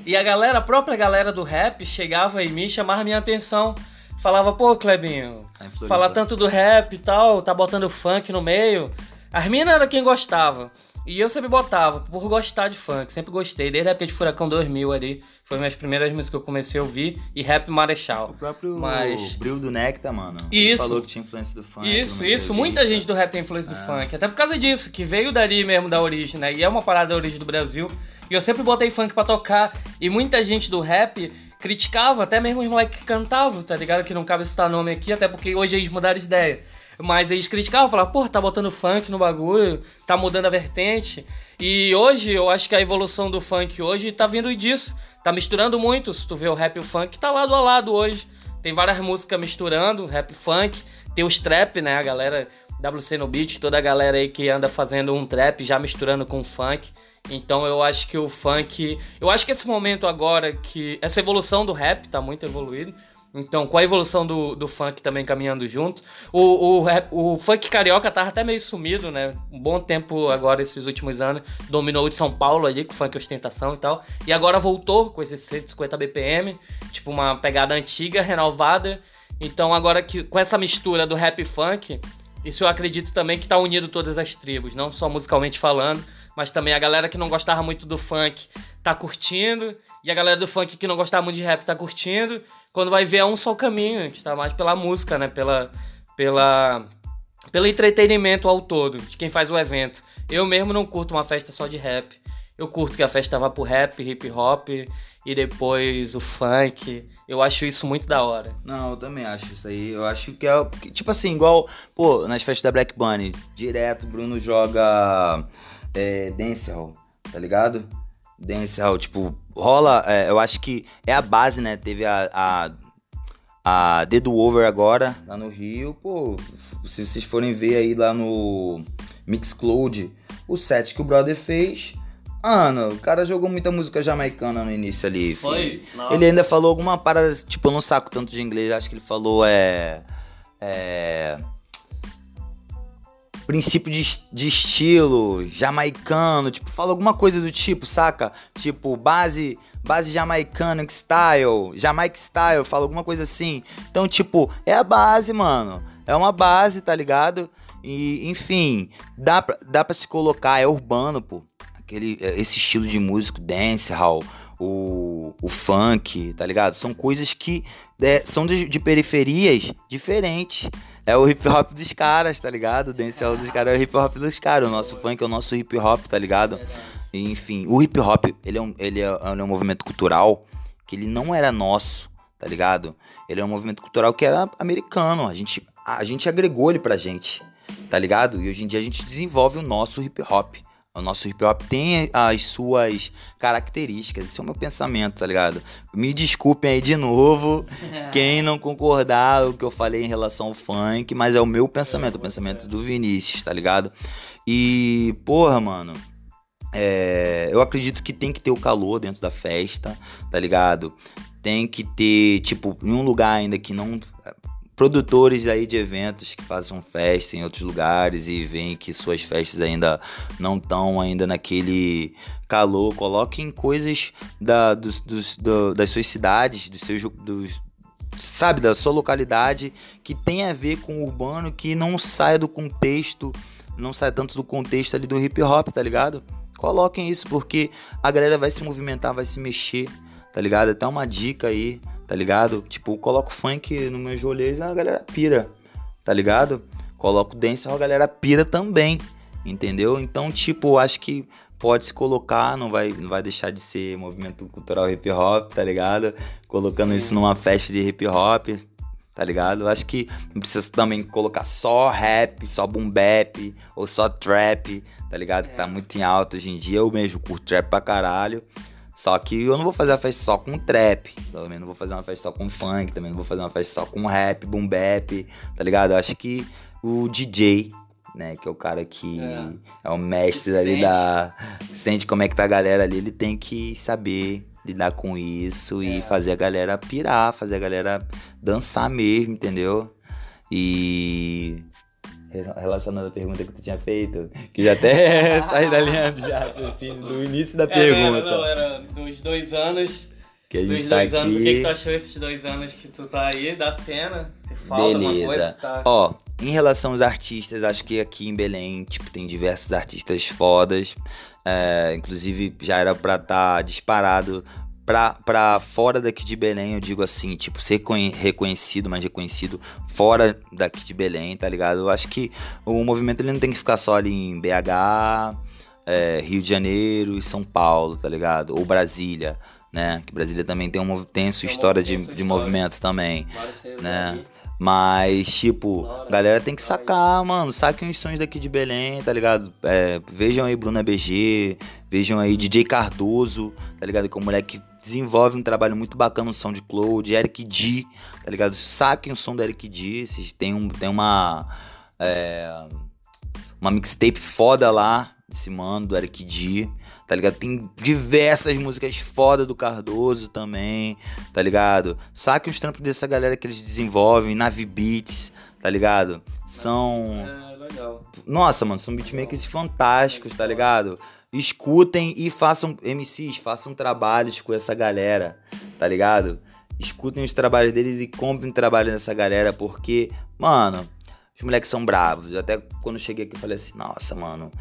E a galera, a própria galera do rap, chegava em mim e chamava minha atenção. Falava, pô, Clebinho, é falar tanto do rap e tal, tá botando funk no meio. As minas era quem gostava. E eu sempre botava, por gostar de funk, sempre gostei, desde a época de Furacão 2000 ali, foi minhas primeiras músicas que eu comecei a ouvir, e Rap Marechal. O próprio Mas... Bril do Nectar, mano. Isso. Ele falou que tinha influência do funk. Isso, isso, muita gente do rap tem influência é. do funk, até por causa disso, que veio dali mesmo da origem, né, e é uma parada da origem do Brasil, e eu sempre botei funk para tocar, e muita gente do rap criticava, até mesmo os moleques que cantavam, tá ligado? Que não cabe citar nome aqui, até porque hoje eles mudaram de ideia. Mas eles criticavam, falavam, pô, tá botando funk no bagulho, tá mudando a vertente. E hoje, eu acho que a evolução do funk hoje tá vindo disso. Tá misturando muito, se tu vê o rap e o funk, tá lado a lado hoje. Tem várias músicas misturando, rap funk. Tem os trap, né, a galera WC no beat, toda a galera aí que anda fazendo um trap já misturando com funk. Então eu acho que o funk. Eu acho que esse momento agora que. Essa evolução do rap tá muito evoluído. Então, com a evolução do, do funk também caminhando junto, o, o, rap, o funk carioca tava até meio sumido, né? Um bom tempo agora, esses últimos anos, dominou de São Paulo ali, com funk ostentação e tal. E agora voltou com esses 150 BPM, tipo uma pegada antiga, renovada. Então, agora que com essa mistura do rap funk, isso eu acredito também que tá unindo todas as tribos, não só musicalmente falando, mas também a galera que não gostava muito do funk tá curtindo, e a galera do funk que não gostava muito de rap tá curtindo. Quando vai ver é um só caminho, que está mais pela música, né? Pela, pela, pelo entretenimento ao todo, de quem faz o evento. Eu mesmo não curto uma festa só de rap. Eu curto que a festa vá pro rap, hip hop e depois o funk. Eu acho isso muito da hora. Não, eu também acho isso aí. Eu acho que é. Tipo assim, igual, pô, nas festas da Black Bunny, direto o Bruno joga é, Dancehall, tá ligado? Dancehall, tipo, rola. É, eu acho que é a base, né? Teve a, a a The Do Over agora, lá no Rio, pô, se vocês forem ver aí lá no Mixcloud, o set que o brother fez, Mano, o cara jogou muita música jamaicana no início ali. Foi? Ele ainda falou alguma parada, tipo, eu não saco tanto de inglês, acho que ele falou é. É. Princípio de, de estilo, jamaicano, tipo, fala alguma coisa do tipo, saca? Tipo, base base jamaicana style, Jamaica style, fala alguma coisa assim. Então, tipo, é a base, mano. É uma base, tá ligado? E, enfim, dá pra, dá pra se colocar, é urbano, pô aquele, é, esse estilo de músico, dancehall, o, o funk, tá ligado? São coisas que é, são de, de, periferias diferentes. É o hip hop dos caras, tá ligado? O dancehall dos caras é o hip hop dos caras. O nosso funk é o nosso hip hop, tá ligado? Enfim, o hip hop, ele é, um, ele, é, ele é um movimento cultural que ele não era nosso, tá ligado? Ele é um movimento cultural que era americano. A gente, a gente agregou ele pra gente, tá ligado? E hoje em dia a gente desenvolve o nosso hip hop. O nosso hip hop tem as suas características. Esse é o meu pensamento, tá ligado? Me desculpem aí de novo quem não concordar o que eu falei em relação ao funk, mas é o meu pensamento, o pensamento do Vinícius, tá ligado? E, porra, mano. É, eu acredito que tem que ter o calor dentro da festa, tá ligado? Tem que ter, tipo, em um lugar ainda que não produtores aí de eventos que façam festa em outros lugares e veem que suas festas ainda não estão ainda naquele calor, coloquem coisas da, dos, dos, do, das suas cidades, dos seus dos, sabe, da sua localidade que tem a ver com o urbano, que não saia do contexto, não saia tanto do contexto ali do hip hop, tá ligado? Coloquem isso porque a galera vai se movimentar, vai se mexer, tá ligado? Até uma dica aí tá ligado? Tipo, coloco funk no meu rolês a galera pira, tá ligado? Coloco dance a galera pira também, entendeu? Então, tipo, acho que pode se colocar, não vai, não vai deixar de ser movimento cultural hip hop, tá ligado? Colocando Sim. isso numa festa de hip hop, tá ligado? Acho que não precisa também colocar só rap, só boom bap ou só trap, tá ligado? É. Que tá muito em alta hoje em dia. Eu mesmo curto trap pra caralho. Só que eu não vou fazer uma festa só com trap, também não vou fazer uma festa só com funk, também não vou fazer uma festa só com rap, boom bap, tá ligado? Eu acho que o DJ, né, que é o cara que é, é o mestre ali da sente como é que tá a galera ali, ele tem que saber lidar com isso é. e fazer a galera pirar, fazer a galera dançar mesmo, entendeu? E relacionando a pergunta que tu tinha feito, que já até saí da linha de raciocínio do início da pergunta. Era, não, era dos dois anos. Que a gente dos tá dois aqui. anos, o que, que tu achou esses dois anos que tu tá aí, da cena? Se fala Beleza. Coisa, tá... Ó, em relação aos artistas, acho que aqui em Belém, tipo, tem diversos artistas fodas. É, inclusive, já era pra estar tá disparado pra, pra fora daqui de Belém, eu digo assim, tipo, ser reconhecido, mas reconhecido fora daqui de Belém, tá ligado? Eu acho que o movimento ele não tem que ficar só ali em BH, é, Rio de Janeiro e São Paulo, tá ligado? Ou Brasília, né? Que Brasília também tem, um, tem sua história de, de movimentos também, né? Mas, tipo, galera tem que sacar, mano. Saquem os sons daqui de Belém, tá ligado? É, vejam aí Bruna BG, vejam aí DJ Cardoso, tá ligado? Que é um moleque que desenvolve um trabalho muito bacana no SoundCloud, Eric D, tá ligado? Saquem o som do Eric D, tem, um, tem uma. É, uma mixtape foda lá, desse mano, do Eric D tá ligado? Tem diversas músicas foda do Cardoso também, tá ligado? Saque os trampos dessa galera que eles desenvolvem, Nave Beats, tá ligado? São. É legal. Nossa, mano, são beatmakers fantásticos, tá ligado? Escutem e façam, MCs, façam trabalhos com essa galera, tá ligado? Escutem os trabalhos deles e comprem trabalho dessa galera, porque, mano, os moleques são bravos. Até quando cheguei aqui, eu falei assim, nossa, mano,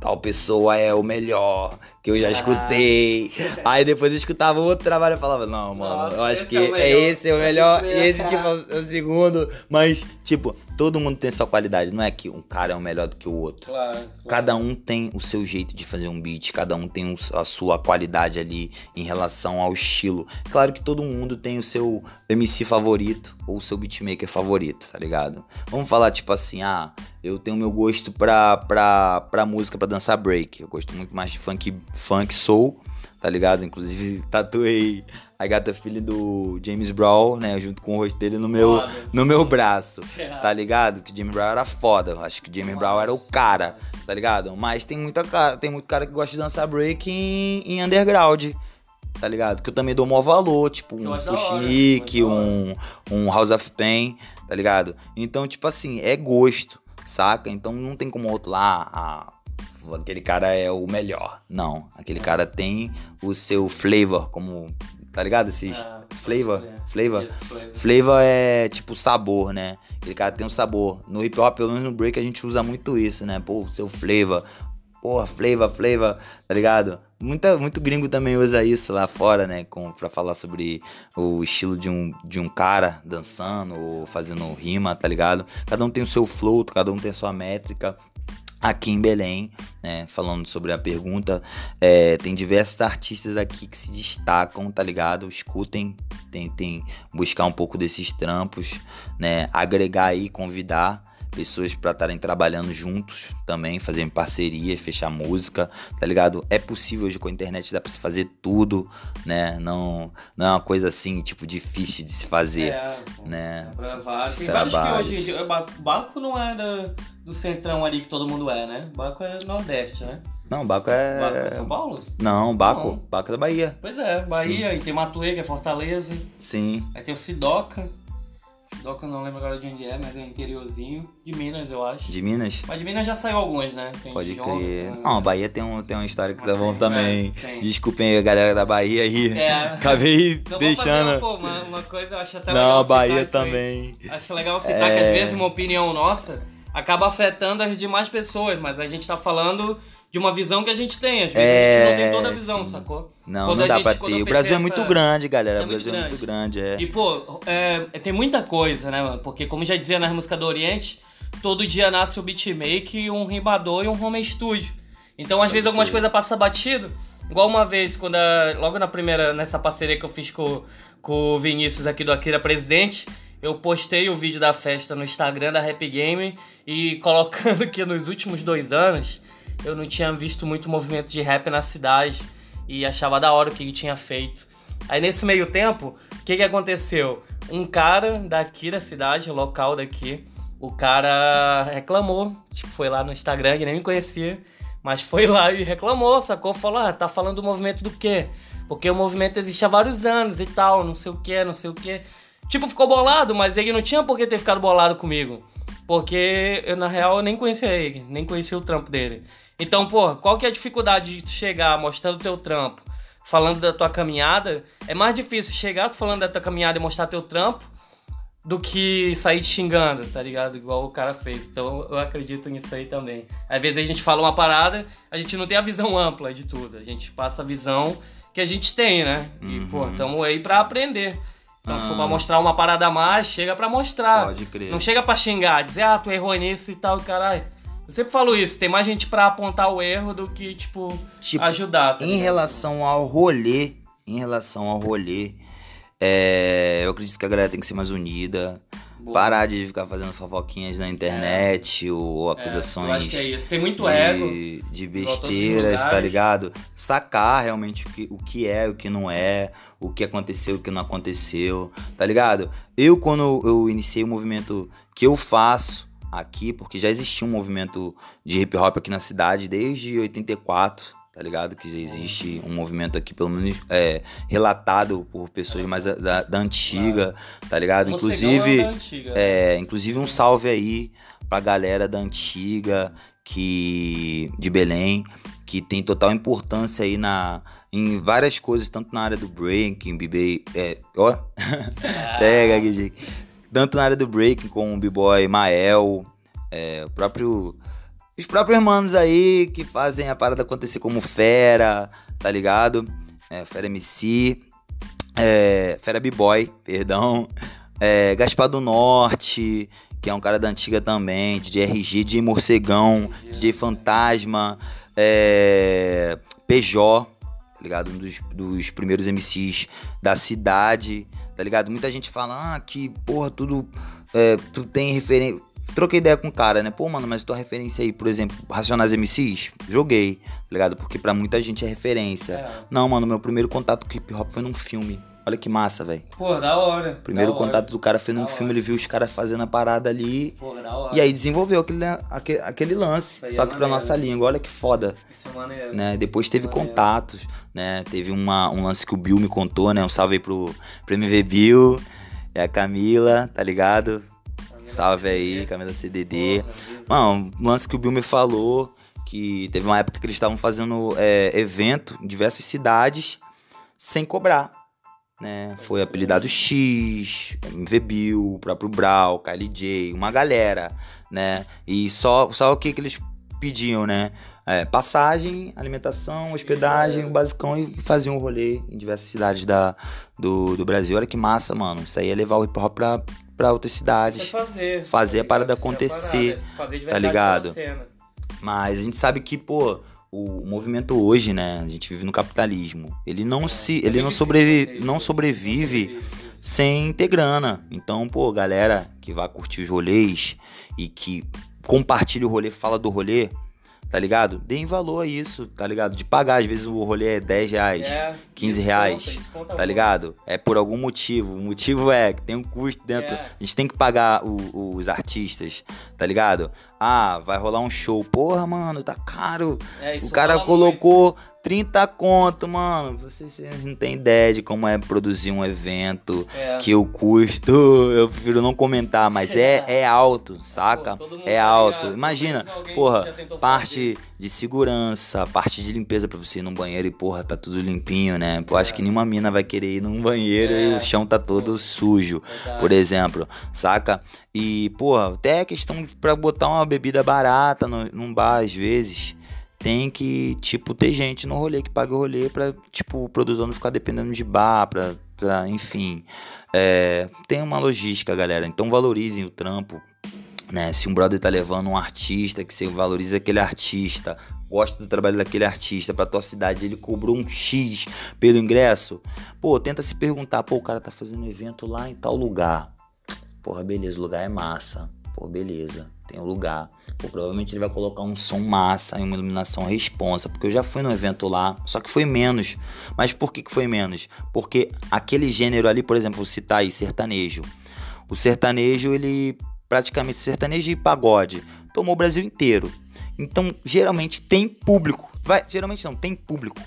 tal pessoa é o melhor que eu já escutei. Aí depois eu escutava outro trabalho e falava, não, mano, Nossa, eu acho que é, é, esse é o melhor e esse, tipo, é o segundo. Mas, tipo, todo mundo tem sua qualidade. Não é que um cara é o melhor do que o outro. Claro, claro. Cada um tem o seu jeito de fazer um beat, cada um tem a sua qualidade ali em relação ao estilo. Claro que todo mundo tem o seu MC favorito ou o seu beatmaker favorito, tá ligado? Vamos falar, tipo assim, ah, eu tenho meu gosto pra, pra, pra música, pra dançar break. Eu gosto muito mais de funk funk soul, tá ligado? Inclusive tatuei a gata filha do James Brown, né, junto com o rosto dele no meu, no meu braço, tá ligado? Que James Brown era foda, eu acho que James Brown era o cara, tá ligado? Mas tem muita cara, tem muito cara que gosta de dançar break em, em underground, tá ligado? Que eu também dou maior valor, tipo um Fushnik, um, um House of Pain, tá ligado? Então, tipo assim, é gosto, saca? Então não tem como outro lá, ah, aquele cara é o melhor. Não, aquele cara tem o seu flavor, como tá ligado? Esses ah, flavor, flavor, flavor. Flavor é tipo sabor, né? Aquele cara tem um sabor. No hip hop, pelo menos no break, a gente usa muito isso, né? Pô, seu flavor. Porra, flavor, flavor, tá ligado? Muita, muito gringo também usa isso lá fora, né? Com, pra falar sobre o estilo de um, de um cara dançando ou fazendo rima, tá ligado? Cada um tem o seu flow, cada um tem a sua métrica aqui em Belém, né, falando sobre a pergunta, é, tem diversos artistas aqui que se destacam, tá ligado? Escutem, tentem buscar um pouco desses trampos, né, agregar aí, convidar pessoas para estarem trabalhando juntos também, fazendo parcerias, fechar música, tá ligado? É possível hoje com a internet dá para se fazer tudo, né? Não, não é uma coisa assim, tipo, difícil de se fazer, é, né? Pra vários. Tem vários que hoje, Baco não é do centrão ali que todo mundo é, né? Baco é nordeste, né? Não, Baco é. Baco é São Paulo? Não, Baco. Não. Baco é da Bahia. Pois é, Bahia, Sim. e tem Matuê, que é Fortaleza. Sim. Aí tem o Sidoca. Doca eu não lembro agora de onde é, mas é interiorzinho. De Minas, eu acho. De Minas? Mas de Minas já saiu alguns, né? Tem Pode crer. Não, a Bahia tem, um, tem uma história que tá bom também. É, Desculpem a galera da Bahia aí. É. Acabei não deixando. Fazer, pô, uma, coisa, eu acho até não, legal. Não, a Bahia também. Aí. Acho legal citar é... que às vezes uma opinião nossa acaba afetando as demais pessoas, mas a gente tá falando de uma visão que a gente tem. Às vezes é, a gente não tem toda a visão, sim. sacou? Não, quando não dá gente, pra ter. O Brasil é muito grande, galera. É o Brasil grande. é muito grande, é. E, pô, é, tem muita coisa, né, mano? Porque, como já dizia na música do Oriente, todo dia nasce o beatmaker, um rimador e um home studio. Então, às vezes, algumas coisas passam batido. Igual uma vez, quando a, logo na primeira, nessa parceria que eu fiz com, com o Vinícius aqui do Akira Presidente, eu postei o vídeo da festa no Instagram da Rap Game e colocando que nos últimos dois anos eu não tinha visto muito movimento de rap na cidade e achava da hora o que ele tinha feito. Aí nesse meio tempo, o que, que aconteceu? Um cara daqui da cidade, local daqui, o cara reclamou, tipo, foi lá no Instagram, que nem me conhecia, mas foi lá e reclamou, sacou? Falou, ah, tá falando do movimento do quê? Porque o movimento existe há vários anos e tal, não sei o que, não sei o que. Tipo, ficou bolado, mas ele não tinha por que ter ficado bolado comigo. Porque eu, na real, eu nem conhecia ele, nem conhecia o trampo dele. Então, pô, qual que é a dificuldade de chegar mostrando teu trampo, falando da tua caminhada? É mais difícil chegar tu falando da tua caminhada e mostrar teu trampo do que sair te xingando, tá ligado? Igual o cara fez. Então eu acredito nisso aí também. Às vezes a gente fala uma parada, a gente não tem a visão ampla de tudo. A gente passa a visão que a gente tem, né? E, uhum. pô, tamo aí pra aprender. Então, ah. se for pra ah. mostrar uma parada a mais, chega pra mostrar. Pode crer. Não chega pra xingar, dizer, ah, tu errou nisso e tal, caralho. Eu sempre falo isso, tem mais gente para apontar o erro do que, tipo, tipo ajudar. Tá em relação ao rolê, em relação ao rolê, é, eu acredito que a galera tem que ser mais unida. Boa. Parar de ficar fazendo fofoquinhas na internet é. ou acusações. É, eu acho que é isso. Tem muito de, ego. De besteiras, tá ligado? Sacar realmente o que, o que é, o que não é, o que aconteceu, o que não aconteceu, tá ligado? Eu, quando eu iniciei o movimento que eu faço, aqui, porque já existia um movimento de hip hop aqui na cidade desde 84, tá ligado? Que já existe um movimento aqui, pelo menos é, relatado por pessoas mais da, da antiga, tá ligado? Inclusive, antiga, é, inclusive um salve aí pra galera da antiga, que de Belém, que tem total importância aí na, em várias coisas, tanto na área do breaking, BB, é, ó, pega, Guigi tanto na área do break com o B-Boy Mael, É, o próprio. Os próprios manos aí que fazem a parada acontecer como Fera, tá ligado? É, Fera MC. É, Fera B-Boy, perdão. É, Gaspar do Norte, que é um cara da antiga também, DJ RG, DJ Morcegão, DJ Fantasma, é, PJ, tá ligado? Um dos, dos primeiros MCs da cidade, tá ligado? Muita gente fala, ah, que porra, tudo. É, tu tem referência. Troquei ideia com o cara, né? Pô, mano, mas tua referência aí, por exemplo, Racionais MCs? Joguei, tá ligado? Porque pra muita gente é referência. É. Não, mano, meu primeiro contato com hip hop foi num filme. Olha que massa, velho. Pô, da hora. Primeiro da contato hora. do cara foi num Da filme, hora. ele viu os caras fazendo a parada ali. Pô, da hora. E aí desenvolveu aquele, aquele, aquele lance. Só é que pra maneiro. nossa língua, olha que foda. Isso é maneiro. Né? Depois teve Maneiro. contatos, né? Teve uma, um lance que o Bill me contou, né? Um salve aí pro, pro MV Bill. É a Camila, tá ligado? Salve aí, Camila CDD. Mano, um lance que o Bill me falou, que teve uma época que eles estavam fazendo é, evento em diversas cidades sem cobrar. Né? Foi apelidado X, MV Bill, o próprio Brau, Kylie J, uma galera, né? E só, só o que, que eles pediam, né? É, passagem, alimentação, hospedagem, o basicão e faziam um rolê em diversas cidades da, do, do Brasil. Olha que massa, mano. Isso aí é levar o hip hop pra, pra outras Isso é cidades. fazer. Fazer a tá parada é a acontecer, parada, é fazer de tá ligado? Mas a gente sabe que, pô, o movimento hoje, né? A gente vive no capitalismo. Ele não se. É Ele não, sobrevive, não sobrevive sem ter grana. Então, pô, galera que vai curtir os rolês e que compartilha o rolê, fala do rolê, tá ligado? Deem valor a isso, tá ligado? De pagar, às vezes o rolê é 10 reais. É, 15 isso reais, Tá ligado? É por algum motivo. O motivo é que tem um custo dentro. É. A gente tem que pagar o- os artistas, tá ligado? Ah, vai rolar um show. Porra, mano, tá caro. É, o cara colocou 30 conto, mano. Vocês, vocês não tem ideia de como é produzir um evento. muito. É. Que o custo, eu prefiro não comentar, mas é, é alto, saca? todo mundo é alto. Imagina, porra, parte de segurança, parte de limpeza pra você ir no banheiro e, porra, tá tudo limpinho, né? Pô, acho É. que nenhuma mina vai querer ir num banheiro e É. o chão tá todo sujo, Verdade. por exemplo, saca? E, porra, até questão pra botar uma bebida barata no, num bar, às vezes, tem que, tipo, ter gente no rolê que paga o rolê pra, tipo, o produtor não ficar dependendo de bar, pra, pra enfim. É, tem uma logística, galera. Então valorizem o trampo. Né? Se um brother tá levando um artista, que você valoriza aquele artista, gosta do trabalho daquele artista pra tua cidade, ele cobrou um X pelo ingresso, pô, tenta se perguntar, pô, o cara tá fazendo um evento lá em tal lugar. Porra, beleza, o lugar é massa. Pô, beleza, tem um lugar. Pô, provavelmente ele vai colocar um som massa e uma iluminação responsa, porque eu já fui no evento lá, só que foi menos. Mas por que, que foi menos? Porque aquele gênero ali, por exemplo, vou citar aí, sertanejo. O sertanejo, ele praticamente sertanejo e pagode, tomou o Brasil inteiro. Então, geralmente tem público. Vai, geralmente não, tem público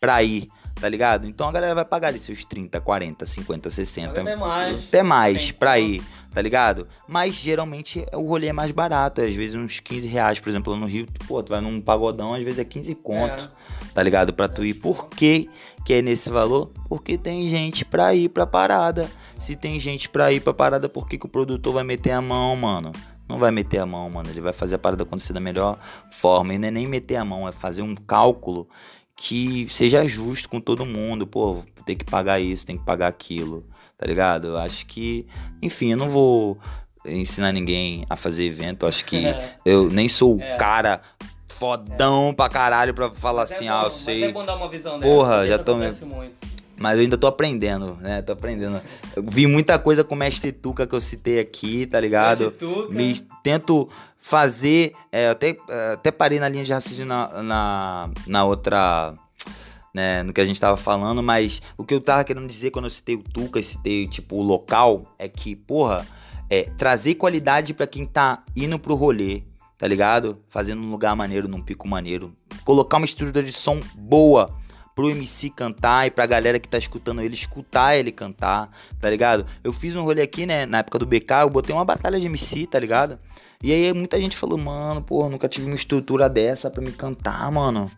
pra ir, tá ligado? Então a galera vai pagar ali seus 30, 40, 50, 60. Até mais. Até mais pra ir, tá ligado? Mas geralmente o rolê é mais barato, às vezes uns 15 reais, por exemplo, lá no Rio, pô, tu vai num pagodão, às vezes é 15 conto, tá ligado? Pra tu ir. Por que que é nesse valor? Porque tem gente pra ir pra parada. Se tem gente pra ir pra parada, por que, que o produtor vai meter a mão, mano? Não vai meter a mão, mano. Ele vai fazer a parada acontecer da melhor forma. E não é nem meter a mão, é fazer um cálculo que seja justo com todo mundo. Pô, tem que pagar isso, tem que pagar aquilo, tá ligado? Eu acho que, enfim, eu não vou ensinar ninguém a fazer evento. Eu acho que eu nem sou o É. cara fodão pra caralho pra falar Mas é assim, bom, ah, eu Mas sei. é bom dar uma visão Porra, dessa. já tô acontece muito. Mas eu ainda tô aprendendo, né? Tô aprendendo. Eu vi muita coisa com o Mestre Tuca que eu citei aqui, tá ligado? Mestre Tuca. Me tento fazer. é, eu até, é, até parei na linha de raciocínio na, na, na outra. Né, no que a gente tava falando, mas o que eu tava querendo dizer quando eu citei o Tuca e citei, tipo, o local, é que, porra, é trazer qualidade pra quem tá indo pro rolê, tá ligado? Fazendo um lugar maneiro, num pico maneiro. Colocar uma estrutura de som boa pro MC cantar e pra galera que tá escutando ele escutar ele cantar, tá ligado? Eu fiz um rolê aqui, né, na época do BK, eu botei uma batalha de MC, tá ligado? E aí muita gente falou, mano, porra, nunca tive uma estrutura dessa pra me cantar, mano.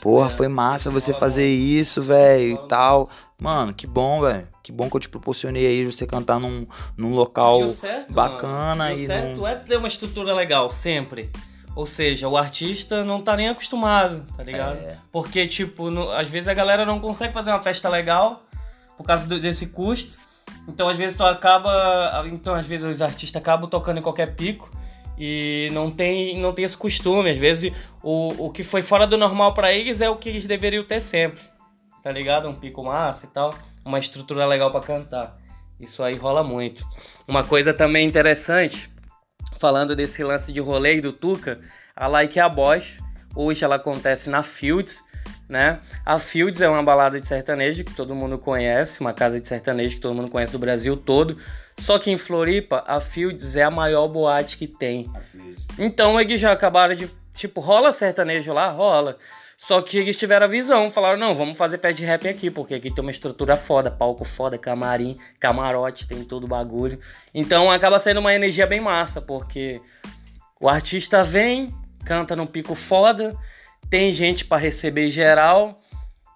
Porra, foi massa você fazer isso, velho, e tal. Mano, que bom, velho. Que bom que eu te proporcionei aí você cantar num, num local certo, bacana. E o e certo num... é ter uma estrutura legal, sempre. Ou seja, o artista não tá nem acostumado, tá ligado? É. Porque, tipo, no- às vezes a galera não consegue fazer uma festa legal por causa do- desse custo. Então, às vezes, tu acaba. Então, às vezes, os artistas acabam tocando em qualquer pico e não tem, não tem esse costume. Às vezes, o, o que foi fora do normal pra eles é o que eles deveriam ter sempre. Tá ligado? Um pico massa e tal. Uma estrutura legal pra cantar. Isso aí rola muito. Uma coisa também interessante, falando desse lance de rolê do Tuca, a Like a Boss, hoje ela acontece na Fields, né? A Fields é uma balada de sertanejo que todo mundo conhece, uma casa de sertanejo que todo mundo conhece do Brasil todo. Só que em Floripa, a Fields é a maior boate que tem. Então eles já acabaram de. Tipo, rola sertanejo lá? Rola. Só que eles tiveram a visão, falaram: não, vamos fazer de rap aqui, porque aqui tem uma estrutura foda, palco foda, camarim, camarote, tem todo o bagulho. Então acaba sendo uma energia bem massa, porque o artista vem, canta num pico foda, tem gente pra receber geral,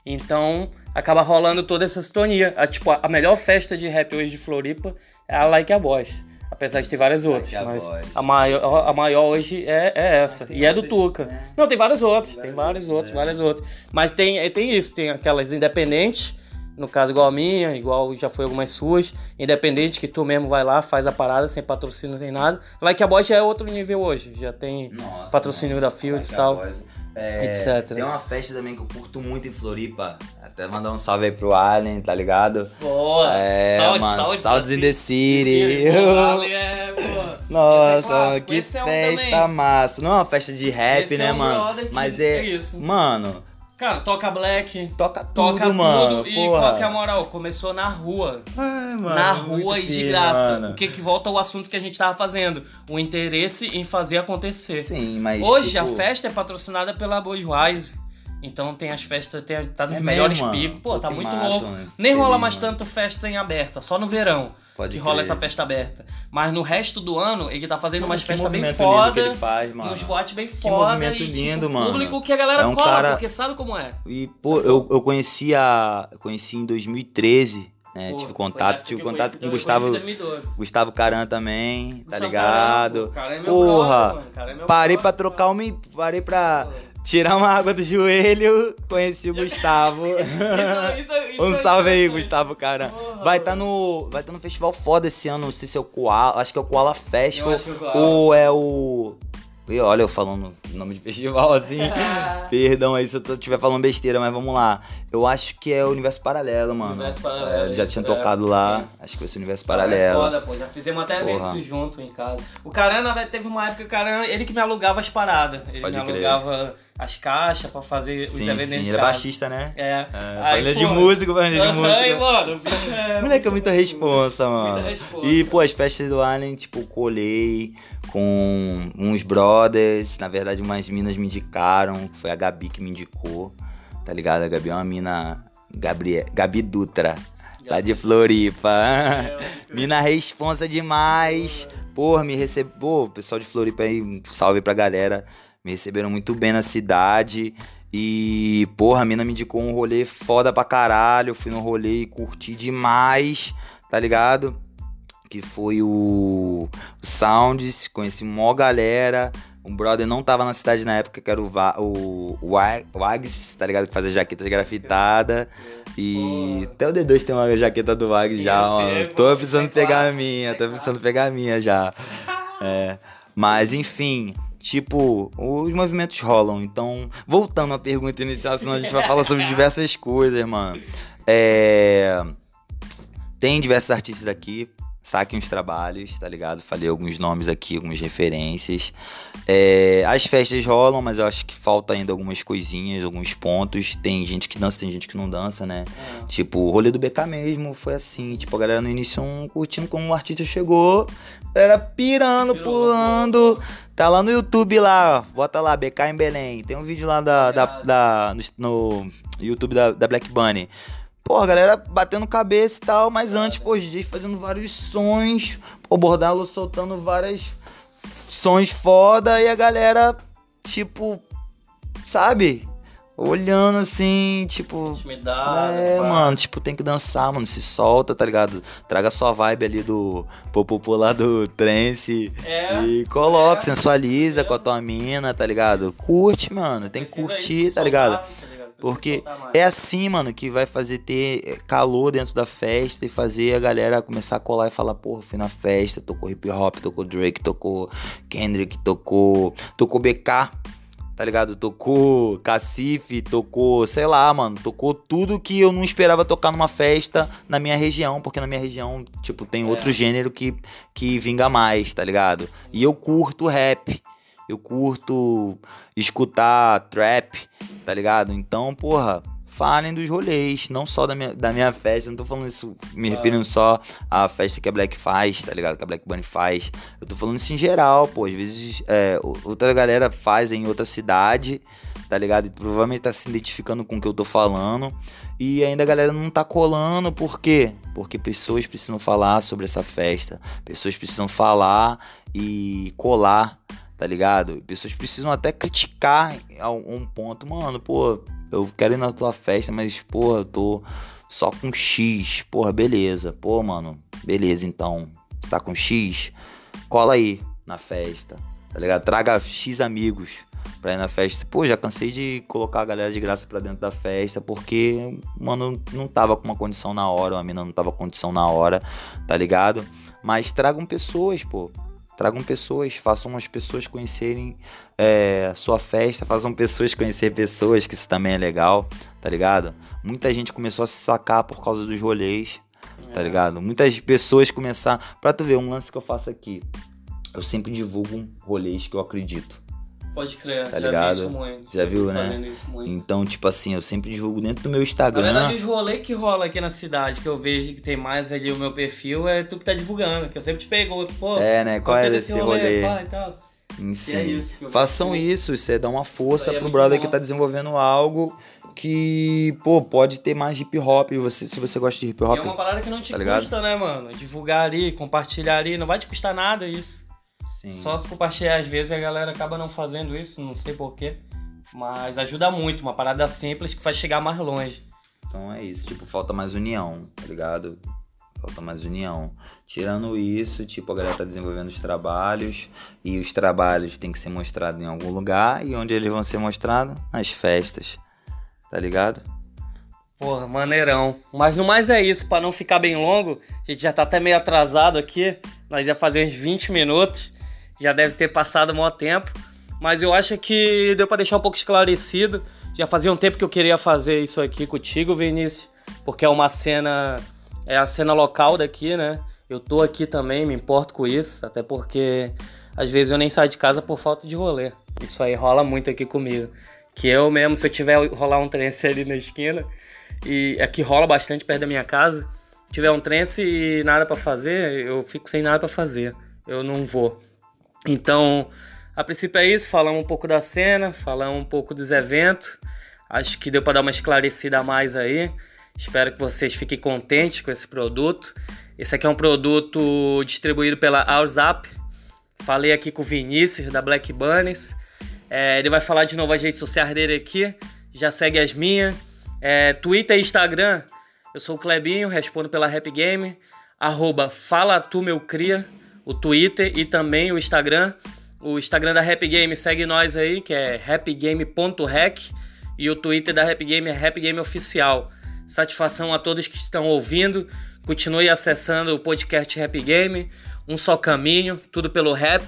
então acaba rolando toda essa sintonia. A, tipo, a melhor festa de rap hoje de Floripa é a Like a Boss. Apesar de ter várias outras, a mas a maior, a maior hoje é, é essa. E é do outras, Tuca. né? Não, tem vários outros, tem várias outras, é. várias outras. Mas tem, tem isso, tem aquelas independentes, no caso igual a minha, igual já foi algumas suas, independente que tu mesmo vai lá, faz a parada sem patrocínio, sem nada. Like a Boss já é outro nível hoje, já tem Nossa, patrocínio mano. da Fields e Like tal. Boys. É, etc. Tem uma festa também que eu curto muito em Floripa. Até mandar um salve aí pro Allen, tá ligado? Boa! É, saúde, mano, saúde, Saldes in the City. É. Nossa, é clássico, que é um festa massa. Não é uma festa de rap, Esse né, um mano? Mas é. é isso. Mano, Cara, toca black, toca tudo, toca mano. tudo. E porra. qual que é a moral? Começou na rua. Ai, mano, na rua e de firme, graça. mano. O que que volta ao assunto que a gente tava fazendo? O interesse em fazer acontecer. Sim, mas. Hoje tipo, a festa é patrocinada pela Budweiser. Então tem as festas, tem, tá nos É melhores mesmo, mano? picos. Pô, Pô, tá que muito massa, louco. mano. Nem rola mais mano. tanto festa em aberta, só no verão Pode que rola crer. essa festa aberta. Mas no resto do ano, ele tá fazendo umas Que festas bem lindo foda. que ele faz, mano. Nos boates bem foda. movimento e, lindo, tipo, mano. público que a galera É um cola, cara- porque sabe como é. E, pô, eu, eu conheci a. eu Conheci em 2013, né? Pô, tive contato, tive que contato com o Gustavo. conheci em 2012. Gustavo Caran também, tá Gustavo ligado? Caran, pô, cara é meu Porra, brother, mano, cara é meu parei brother, pra trocar mano. uma. Parei pra tirar uma água do joelho, conheci o Gustavo. Isso- isso- isso um é salve aí. Gustavo Caran. Porra, Vai estar no. Vai estar no festival foda esse ano, não sei se é o Koala, acho que é o Koala Festival. Eu acho que é o Koala. ou é o. E olha, eu falando nome de festival assim. Perdão aí se eu estiver falando besteira, mas vamos lá. Eu acho que é o Universo Paralelo, mano. Universo Paralelo, É, já tinha é. tocado lá. Sim. Acho que vai ser o Universo É Paralelo. foda, pô. Já fizemos até eventos junto em casa. O Carana, velho, teve uma época que o Carana, ele que me alugava as paradas. Ele Pode me crer. alugava as caixas pra fazer os Sim, eventos sim, de é casa. baixista, né? É. É, Aí, família de pô, músico, família de música. e, mano, o bicho é... Moleque é muita responsa, mano. responsa. E, pô, as festas do Allen, tipo, colei com uns brothers. Na verdade, umas minas me indicaram. Foi a Gabi que me indicou. Tá ligado? A Gabi é uma mina. Gabriel, Gabi Dutra. Lá de Floripa. mina responsa demais. Porra, me recebeu. Pô, pessoal de Floripa aí, salve pra galera. Me receberam muito bem na cidade. E, porra, a mina me indicou um rolê foda pra caralho. Fui no rolê e curti demais, tá ligado? Que foi o, o Sounds, conheci mó galera. Um brother não tava na cidade na época, que era o, Va- o, o Wa- Wags, tá ligado? Que fazia jaquetas grafitadas. E até o D2 tem uma jaqueta do Wags já, eu mano. Tô precisando pegar a minha, tô precisando pegar a minha já. É. Mas enfim, tipo, os movimentos rolam. Então, voltando à pergunta inicial, senão a gente vai falar sobre diversas coisas, mano. É. Tem diversos artistas aqui. Saquem os trabalhos, tá ligado? Falei alguns nomes aqui, algumas referências. É, as festas rolam, mas eu acho que falta ainda algumas coisinhas, alguns pontos. Tem gente que dança, tem gente que não dança, né? É. Tipo, o rolê do BK mesmo foi assim. Tipo, a galera no início um, curtindo como o artista chegou. A galera pirando, Pirou, pulando. Tá lá no YouTube lá. Bota lá, BK em Belém. Tem um vídeo lá da, da, da- no, no YouTube da, da Black Bunny. Pô, a galera batendo cabeça e tal, mas antes, pô, DJs fazendo vários sons, pô, Bordalo soltando várias sons foda e a galera, tipo, sabe? olhando assim, tipo. Intimidado. É, pá. mano, tipo, tem que dançar, mano. Se solta, tá ligado? Traga sua vibe ali do popopô lá do trance. É, e coloca, é. sensualiza É. com a tua mina, tá ligado? Curte, mano. Tem que curtir, isso, tá soltar, ligado? Precisa Porque é assim, mano, que vai fazer ter eh, calor dentro da festa e fazer a galera começar a colar e falar, porra, fui na festa, tocou hip hop, tocou Drake, tocou Kendrick, tocou. Tocou BK, tá ligado? Tocou Cacife, tocou, sei lá, mano, tocou tudo que eu não esperava tocar numa festa na minha região, porque na minha região, tipo, tem É. outro gênero que, que vinga mais, tá ligado? E eu curto rap. Eu curto escutar trap, tá ligado? Então, porra, falem dos rolês, não só da minha, da minha festa. Não tô falando isso, me referindo só à festa que a Black faz, tá ligado? Que a Black Bunny faz. Eu tô falando isso em geral, pô. Às vezes é, outra galera faz em outra cidade, tá ligado? E provavelmente tá se identificando com o que eu tô falando. E ainda a galera não tá colando, por quê? Porque pessoas precisam falar sobre essa festa. Pessoas precisam falar e colar tá ligado? Pessoas precisam até criticar um ponto, mano, pô, eu quero ir na tua festa, mas, pô, eu tô só com X, porra, beleza, pô, mano, beleza, então, você tá com X? Cola aí na festa, tá ligado? Traga X amigos pra ir na festa. Pô, já cansei de colocar a galera de graça pra dentro da festa, porque, mano, não tava com uma condição na hora, a mina não tava com condição na hora, tá ligado? Mas tragam pessoas, pô. Tragam pessoas, façam as pessoas conhecerem é, sua festa, façam pessoas conhecer pessoas, que isso também é legal, tá ligado? Muita gente começou a se sacar por causa dos rolês, tá É. ligado? Muitas pessoas começaram. Pra tu ver, um lance que eu faço aqui. Eu sempre divulgo rolês que eu acredito. Pode crer, Tá já ligado? vi isso muito. Já viu, vi né? Então, tipo assim, eu sempre divulgo dentro do meu Na Instagram. verdade, os rolês que rola aqui na cidade, que eu vejo que tem mais ali o meu perfil, é tu que tá divulgando. Que eu sempre te pergunto, pô, É, né? Qual é desse desse rolê? pá, e tal. Enfim, E é isso façam isso, isso é dar uma força é pro muito brother bom. que tá desenvolvendo algo que, pô, pode ter mais hip hop, você, se você gosta de hip E hop. é uma parada que não te Tá ligado? custa, né, mano? Divulgar ali, compartilhar ali, não vai te custar nada isso. Sim. Só se compartilhar, às vezes a galera acaba não fazendo isso, não sei porquê. Mas ajuda muito, uma parada simples que faz chegar mais longe. Então é isso, tipo, falta mais união, tá ligado? Falta mais união. Tirando isso, tipo, a galera tá desenvolvendo os trabalhos e os trabalhos têm que ser mostrados em algum lugar e onde eles vão ser mostrados? Nas festas, tá ligado? Porra, maneirão. Mas no mais é isso, pra não ficar bem longo, a gente já tá até meio atrasado aqui. Nós ia fazer uns 20 minutos. Já deve ter passado o maior tempo. Mas eu acho que deu pra deixar um pouco esclarecido. Já fazia um tempo que eu queria fazer isso aqui contigo, Vinícius. Porque é uma cena. É a cena local daqui, né? Eu tô aqui também, me importo com isso. Até porque às vezes eu nem saio de casa por falta de rolê. Isso aí rola muito aqui comigo. Que eu mesmo, se eu tiver rolar um trance ali na esquina, e aqui rola bastante perto da minha casa. Tiver um trance e nada pra fazer, eu fico sem nada pra fazer. Eu não vou. Então, a princípio é isso, falamos um pouco da cena, falamos um pouco dos eventos. Acho que deu pra dar uma esclarecida a mais aí. Espero que vocês fiquem contentes com esse produto. Esse aqui é um produto distribuído pela Ourzap. Falei aqui com o Vinícius da Black Bunnies. É, ele vai falar de novo as redes sociais dele aqui. Já segue as minhas. É, Twitter e Instagram. Eu sou o Clebinho, respondo pela Rap Game. Arroba Fala Tu Meu Cria. O Twitter e também o Instagram. O Instagram da Rap Game segue nós aí, que é rapgame.rec. E o Twitter da Rap Game é Rap Game Oficial. Satisfação a todos que estão ouvindo. Continue acessando o podcast Rap Game. Um só caminho, tudo pelo rap.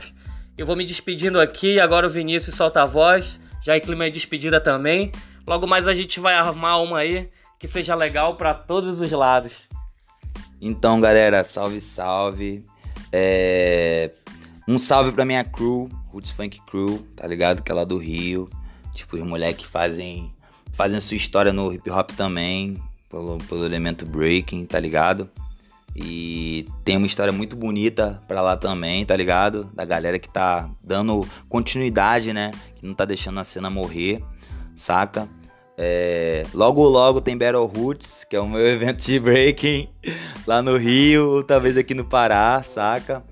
Eu vou me despedindo aqui. Agora o Vinícius solta a voz. Já em clima de despedida também. Logo mais a gente vai arrumar uma aí que seja legal para todos os lados. Então, galera, salve, salve. É... Um salve pra minha crew, Roots Funk Crew, tá ligado? Que é lá do Rio. Tipo, os moleques fazem, fazem sua história no hip hop também, pelo, pelo elemento breaking, tá ligado? E tem uma história muito bonita pra lá também, tá ligado? Da galera que tá dando continuidade, né? Que não tá deixando a cena morrer, saca? É, logo logo tem Battle Roots, que é o meu evento de breaking lá no Rio, talvez aqui no Pará, saca?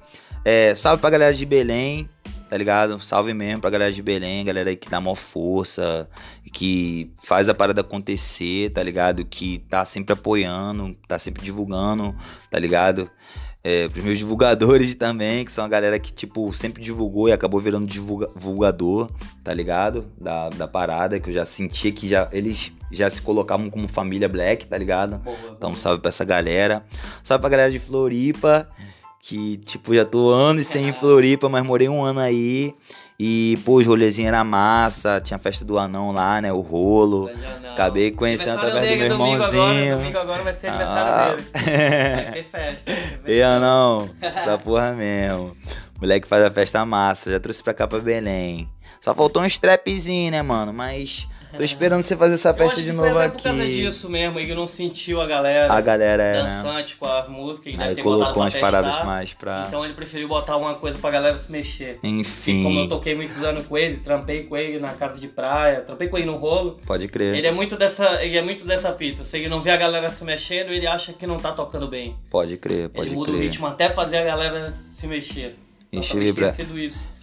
É, salve pra galera de Belém, tá ligado? Salve mesmo pra galera de Belém, galera que dá maior força, que faz a parada acontecer, tá ligado? Que tá sempre apoiando, tá sempre divulgando, tá ligado? É, pros meus divulgadores também, que são a galera que, tipo, sempre divulgou e acabou virando divulga divulgador, tá ligado? Da, da parada, que eu já sentia que já, eles já se colocavam como família Black, tá ligado? Boa, boa. Então, salve pra essa galera. Salve pra galera de Floripa, que, tipo, já tô anos sem ir em Floripa, mas morei um ano aí. E, pô, os rolezinhos era massa, tinha a festa do anão lá, né? O rolo. Acabei conhecendo através do meu irmãozinho. Agora, domingo agora vai ser aniversário ah. dele. Vai ter festa. E anão, essa porra mesmo. Moleque faz a festa massa, já trouxe pra cá pra Belém. Só faltou um strapzinho, né, mano? Mas Tô esperando você fazer essa festa de novo aqui. Por causa disso mesmo, ele não sentiu a galera. A galera é. Dançante né? com a música. Ele Aí colocou umas paradas mais pra. Então ele preferiu botar uma coisa pra galera se mexer. Enfim. E como eu toquei muitos anos com ele, trampei com ele na casa de praia, trampei com ele no rolo. Pode crer. Ele é muito dessa, ele é muito dessa fita. Se ele não vê a galera se mexendo, ele acha que não tá tocando bem. Pode crer, pode ele muda crer. o ritmo até fazer a galera se mexer. Deixa eu, ver pra, deixa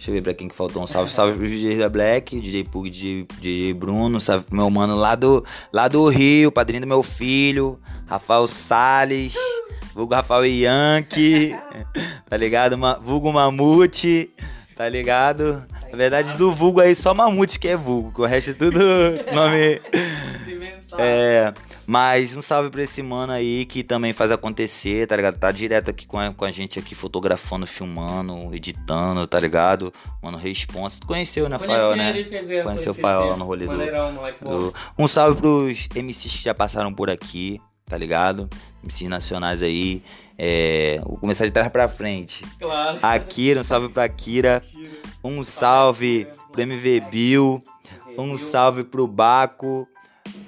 eu ver pra quem que faltou um salve. Salve pro DJ da Black, DJ Pug, DJ, DJ Bruno, salve pro meu mano lá do, lá do Rio, padrinho do meu filho, Rafael Salles, vulgo Rafael Yankee, tá ligado? Ma, vulgo Mamute, tá ligado? Na verdade, do vulgo aí só Mamute que é vulgo, que o resto é tudo nome... É... Mas um salve pra esse mano aí que também faz acontecer, tá ligado? Tá direto aqui com a, com a gente aqui, fotografando, filmando, editando, tá ligado? Mano, responsa. Tu conheceu, né, Fael, né? Dizer, conheceu o Fael lá no rolê do, Um salve pros MCs que já passaram por aqui, tá ligado? MCs nacionais aí. É, vou começar de trás pra frente. Claro. Akira, um salve pra Akira. Um salve pro MV Bill. Um salve pro Baco,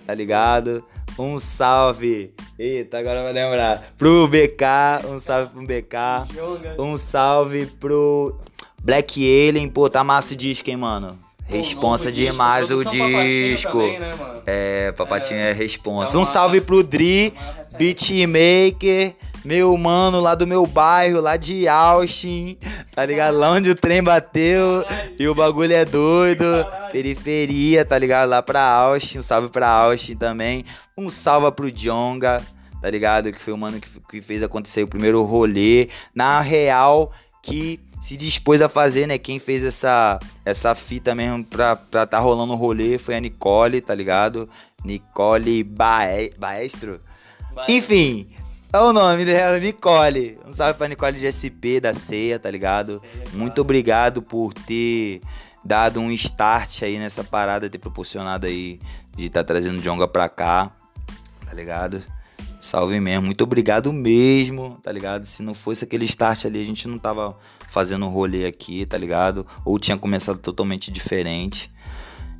tá ligado? Um salve. Eita, agora vai lembrar. Pro BK, um salve pro BK. Um salve pro Black Alien. Pô, tá massa o disco, hein, mano? Responsa demais o disco. Também, né, é, Papatinho é, é responsa. Um salve pro Dri, beatmaker. Meu mano lá do meu bairro, lá de Austin, tá ligado? Lá onde o trem bateu e o bagulho é doido. Caralho. Periferia, tá ligado? Lá pra Austin, um salve pra Austin também. Um salve pro Jonga, tá ligado? Que foi o mano que, que fez acontecer o primeiro rolê. Na real, que se dispôs a fazer, né? Quem fez essa, essa fita mesmo pra, pra tá rolando o rolê foi a Nicole, tá ligado? Nicole Bae Baestro. Enfim, é o nome dela, Nicole. Um salve pra Nicole de SP, da Ceia, tá ligado? Muito obrigado por ter dado um start aí nessa parada, ter proporcionado aí de estar tá trazendo Jonga pra cá, tá ligado? Salve mesmo, muito obrigado mesmo, tá ligado? Se não fosse aquele start ali, a gente não tava fazendo rolê aqui, tá ligado? Ou tinha começado totalmente diferente.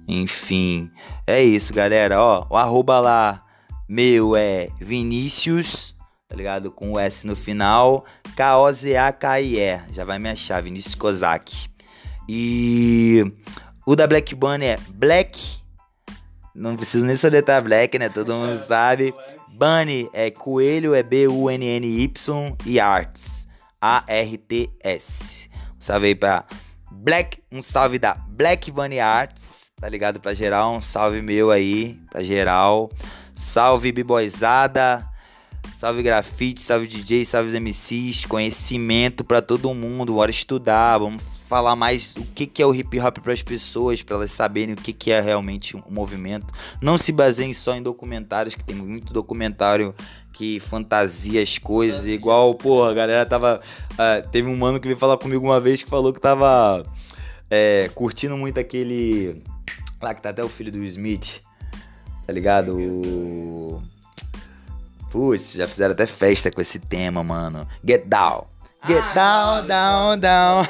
Enfim, é isso, galera. Ó, o arroba lá meu é Vinícius tá ligado? Com o S no final, K-O-Z-A-K-I-E, já vai me achar, Vinícius Kozak. E o da Black Bunny é Black, não preciso nem soletrar Black, né? Todo mundo sabe. Bunny é coelho, é B-U-N-N-Y e Arts, A-R-T-S. Um salve aí pra Black, um salve da Black Bunny Arts, tá ligado? Pra geral, um salve meu aí, pra geral. Salve Biboizada, Salve grafite, salve DJ, salve os MCs, conhecimento para todo mundo, bora estudar, vamos falar mais o que, que é o hip hop para as pessoas, para elas saberem o que, que é realmente o um movimento. Não se baseiem só em documentários, que tem muito documentário que fantasia as coisas, igual, pô, a galera tava. Uh, teve um mano que veio falar comigo uma vez que falou que tava é, curtindo muito aquele. Lá que tá até o filho do Smith, tá ligado? O. Putz, já fizeram até festa com esse tema, mano. Get down. Get ah, down, down, down.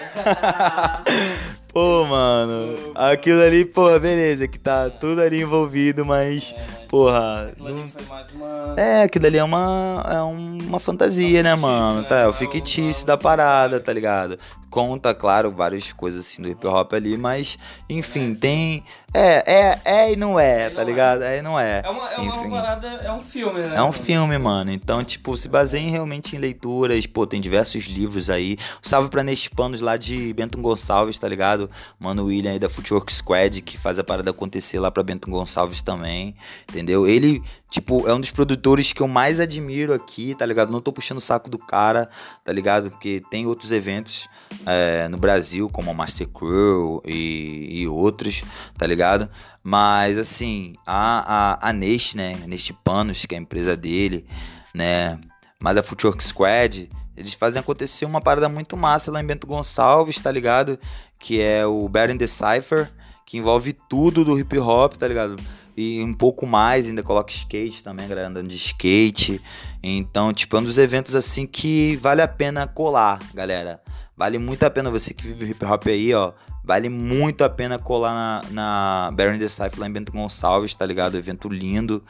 pô, mano. Aquilo ali, pô, beleza, que tá tudo ali envolvido, mas, porra. Aquilo não- ali foi mais uma. É, aquilo ali é uma, é uma fantasia, né, fictício, mano? né? Tá, é o é fictício é da parada, tá ligado? Conta, claro, várias coisas assim do hip hop ali, mas, enfim, tem. É, é, é e não é, É tá é. ligado? É e não é. É uma, é uma parada, é um filme, né? É um filme, mano. Então, tipo, se baseia realmente em leituras. Pô, tem diversos livros aí. Um salve pra Neste Panos lá de Bento Gonçalves, tá ligado? Mano William aí da Footwork Squad, que faz a parada acontecer lá pra Bento Gonçalves também. Entendeu? Ele, tipo, é um dos produtores que eu mais admiro aqui, tá ligado? Não tô puxando o saco do cara, tá ligado? Porque tem outros eventos é, no Brasil, como a Master Crew e, e outros, tá ligado? Mas, assim, a, a, a né? Neste Panos, que é a empresa dele, né? Mas a Footwork Squad, eles fazem acontecer uma parada muito massa lá em Bento Gonçalves, tá ligado? Que é o Bear in the Cypher, que envolve tudo do hip hop, tá ligado? E um pouco mais, ainda coloca skate também, a galera andando de skate. Então, tipo, é um dos eventos assim que vale a pena colar, galera. Vale muito a pena você que vive hip hop aí, ó. Vale muito a pena colar na, na Baron the Cypher lá em Bento Gonçalves, tá ligado? Evento lindo.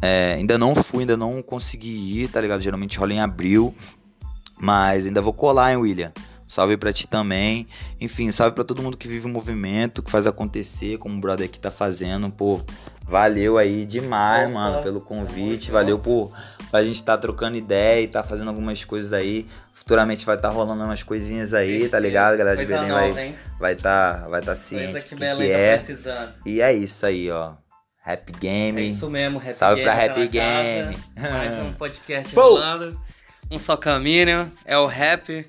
É, ainda não fui, ainda não consegui ir, tá ligado? Geralmente rola em abril. Mas ainda vou colar, hein, William? Salve pra ti também. Enfim, salve pra todo mundo que vive o movimento, que faz acontecer, como o brother aqui tá fazendo. Pô, valeu aí demais, Opa, mano, pelo convite. Valeu por pra gente tá trocando ideia e tá fazendo algumas coisas aí. Futuramente vai tá rolando umas coisinhas aí, tá ligado? A galera de Belém nova, vai, vai tá, vai tá ciente Coisa que que, Belém que tá é. precisando. E é isso aí, ó. Rap É Game. isso mesmo, Happy Salve Game pra tá Happy na Game. casa. Mais um podcast rolando. Um só caminho, é o rap.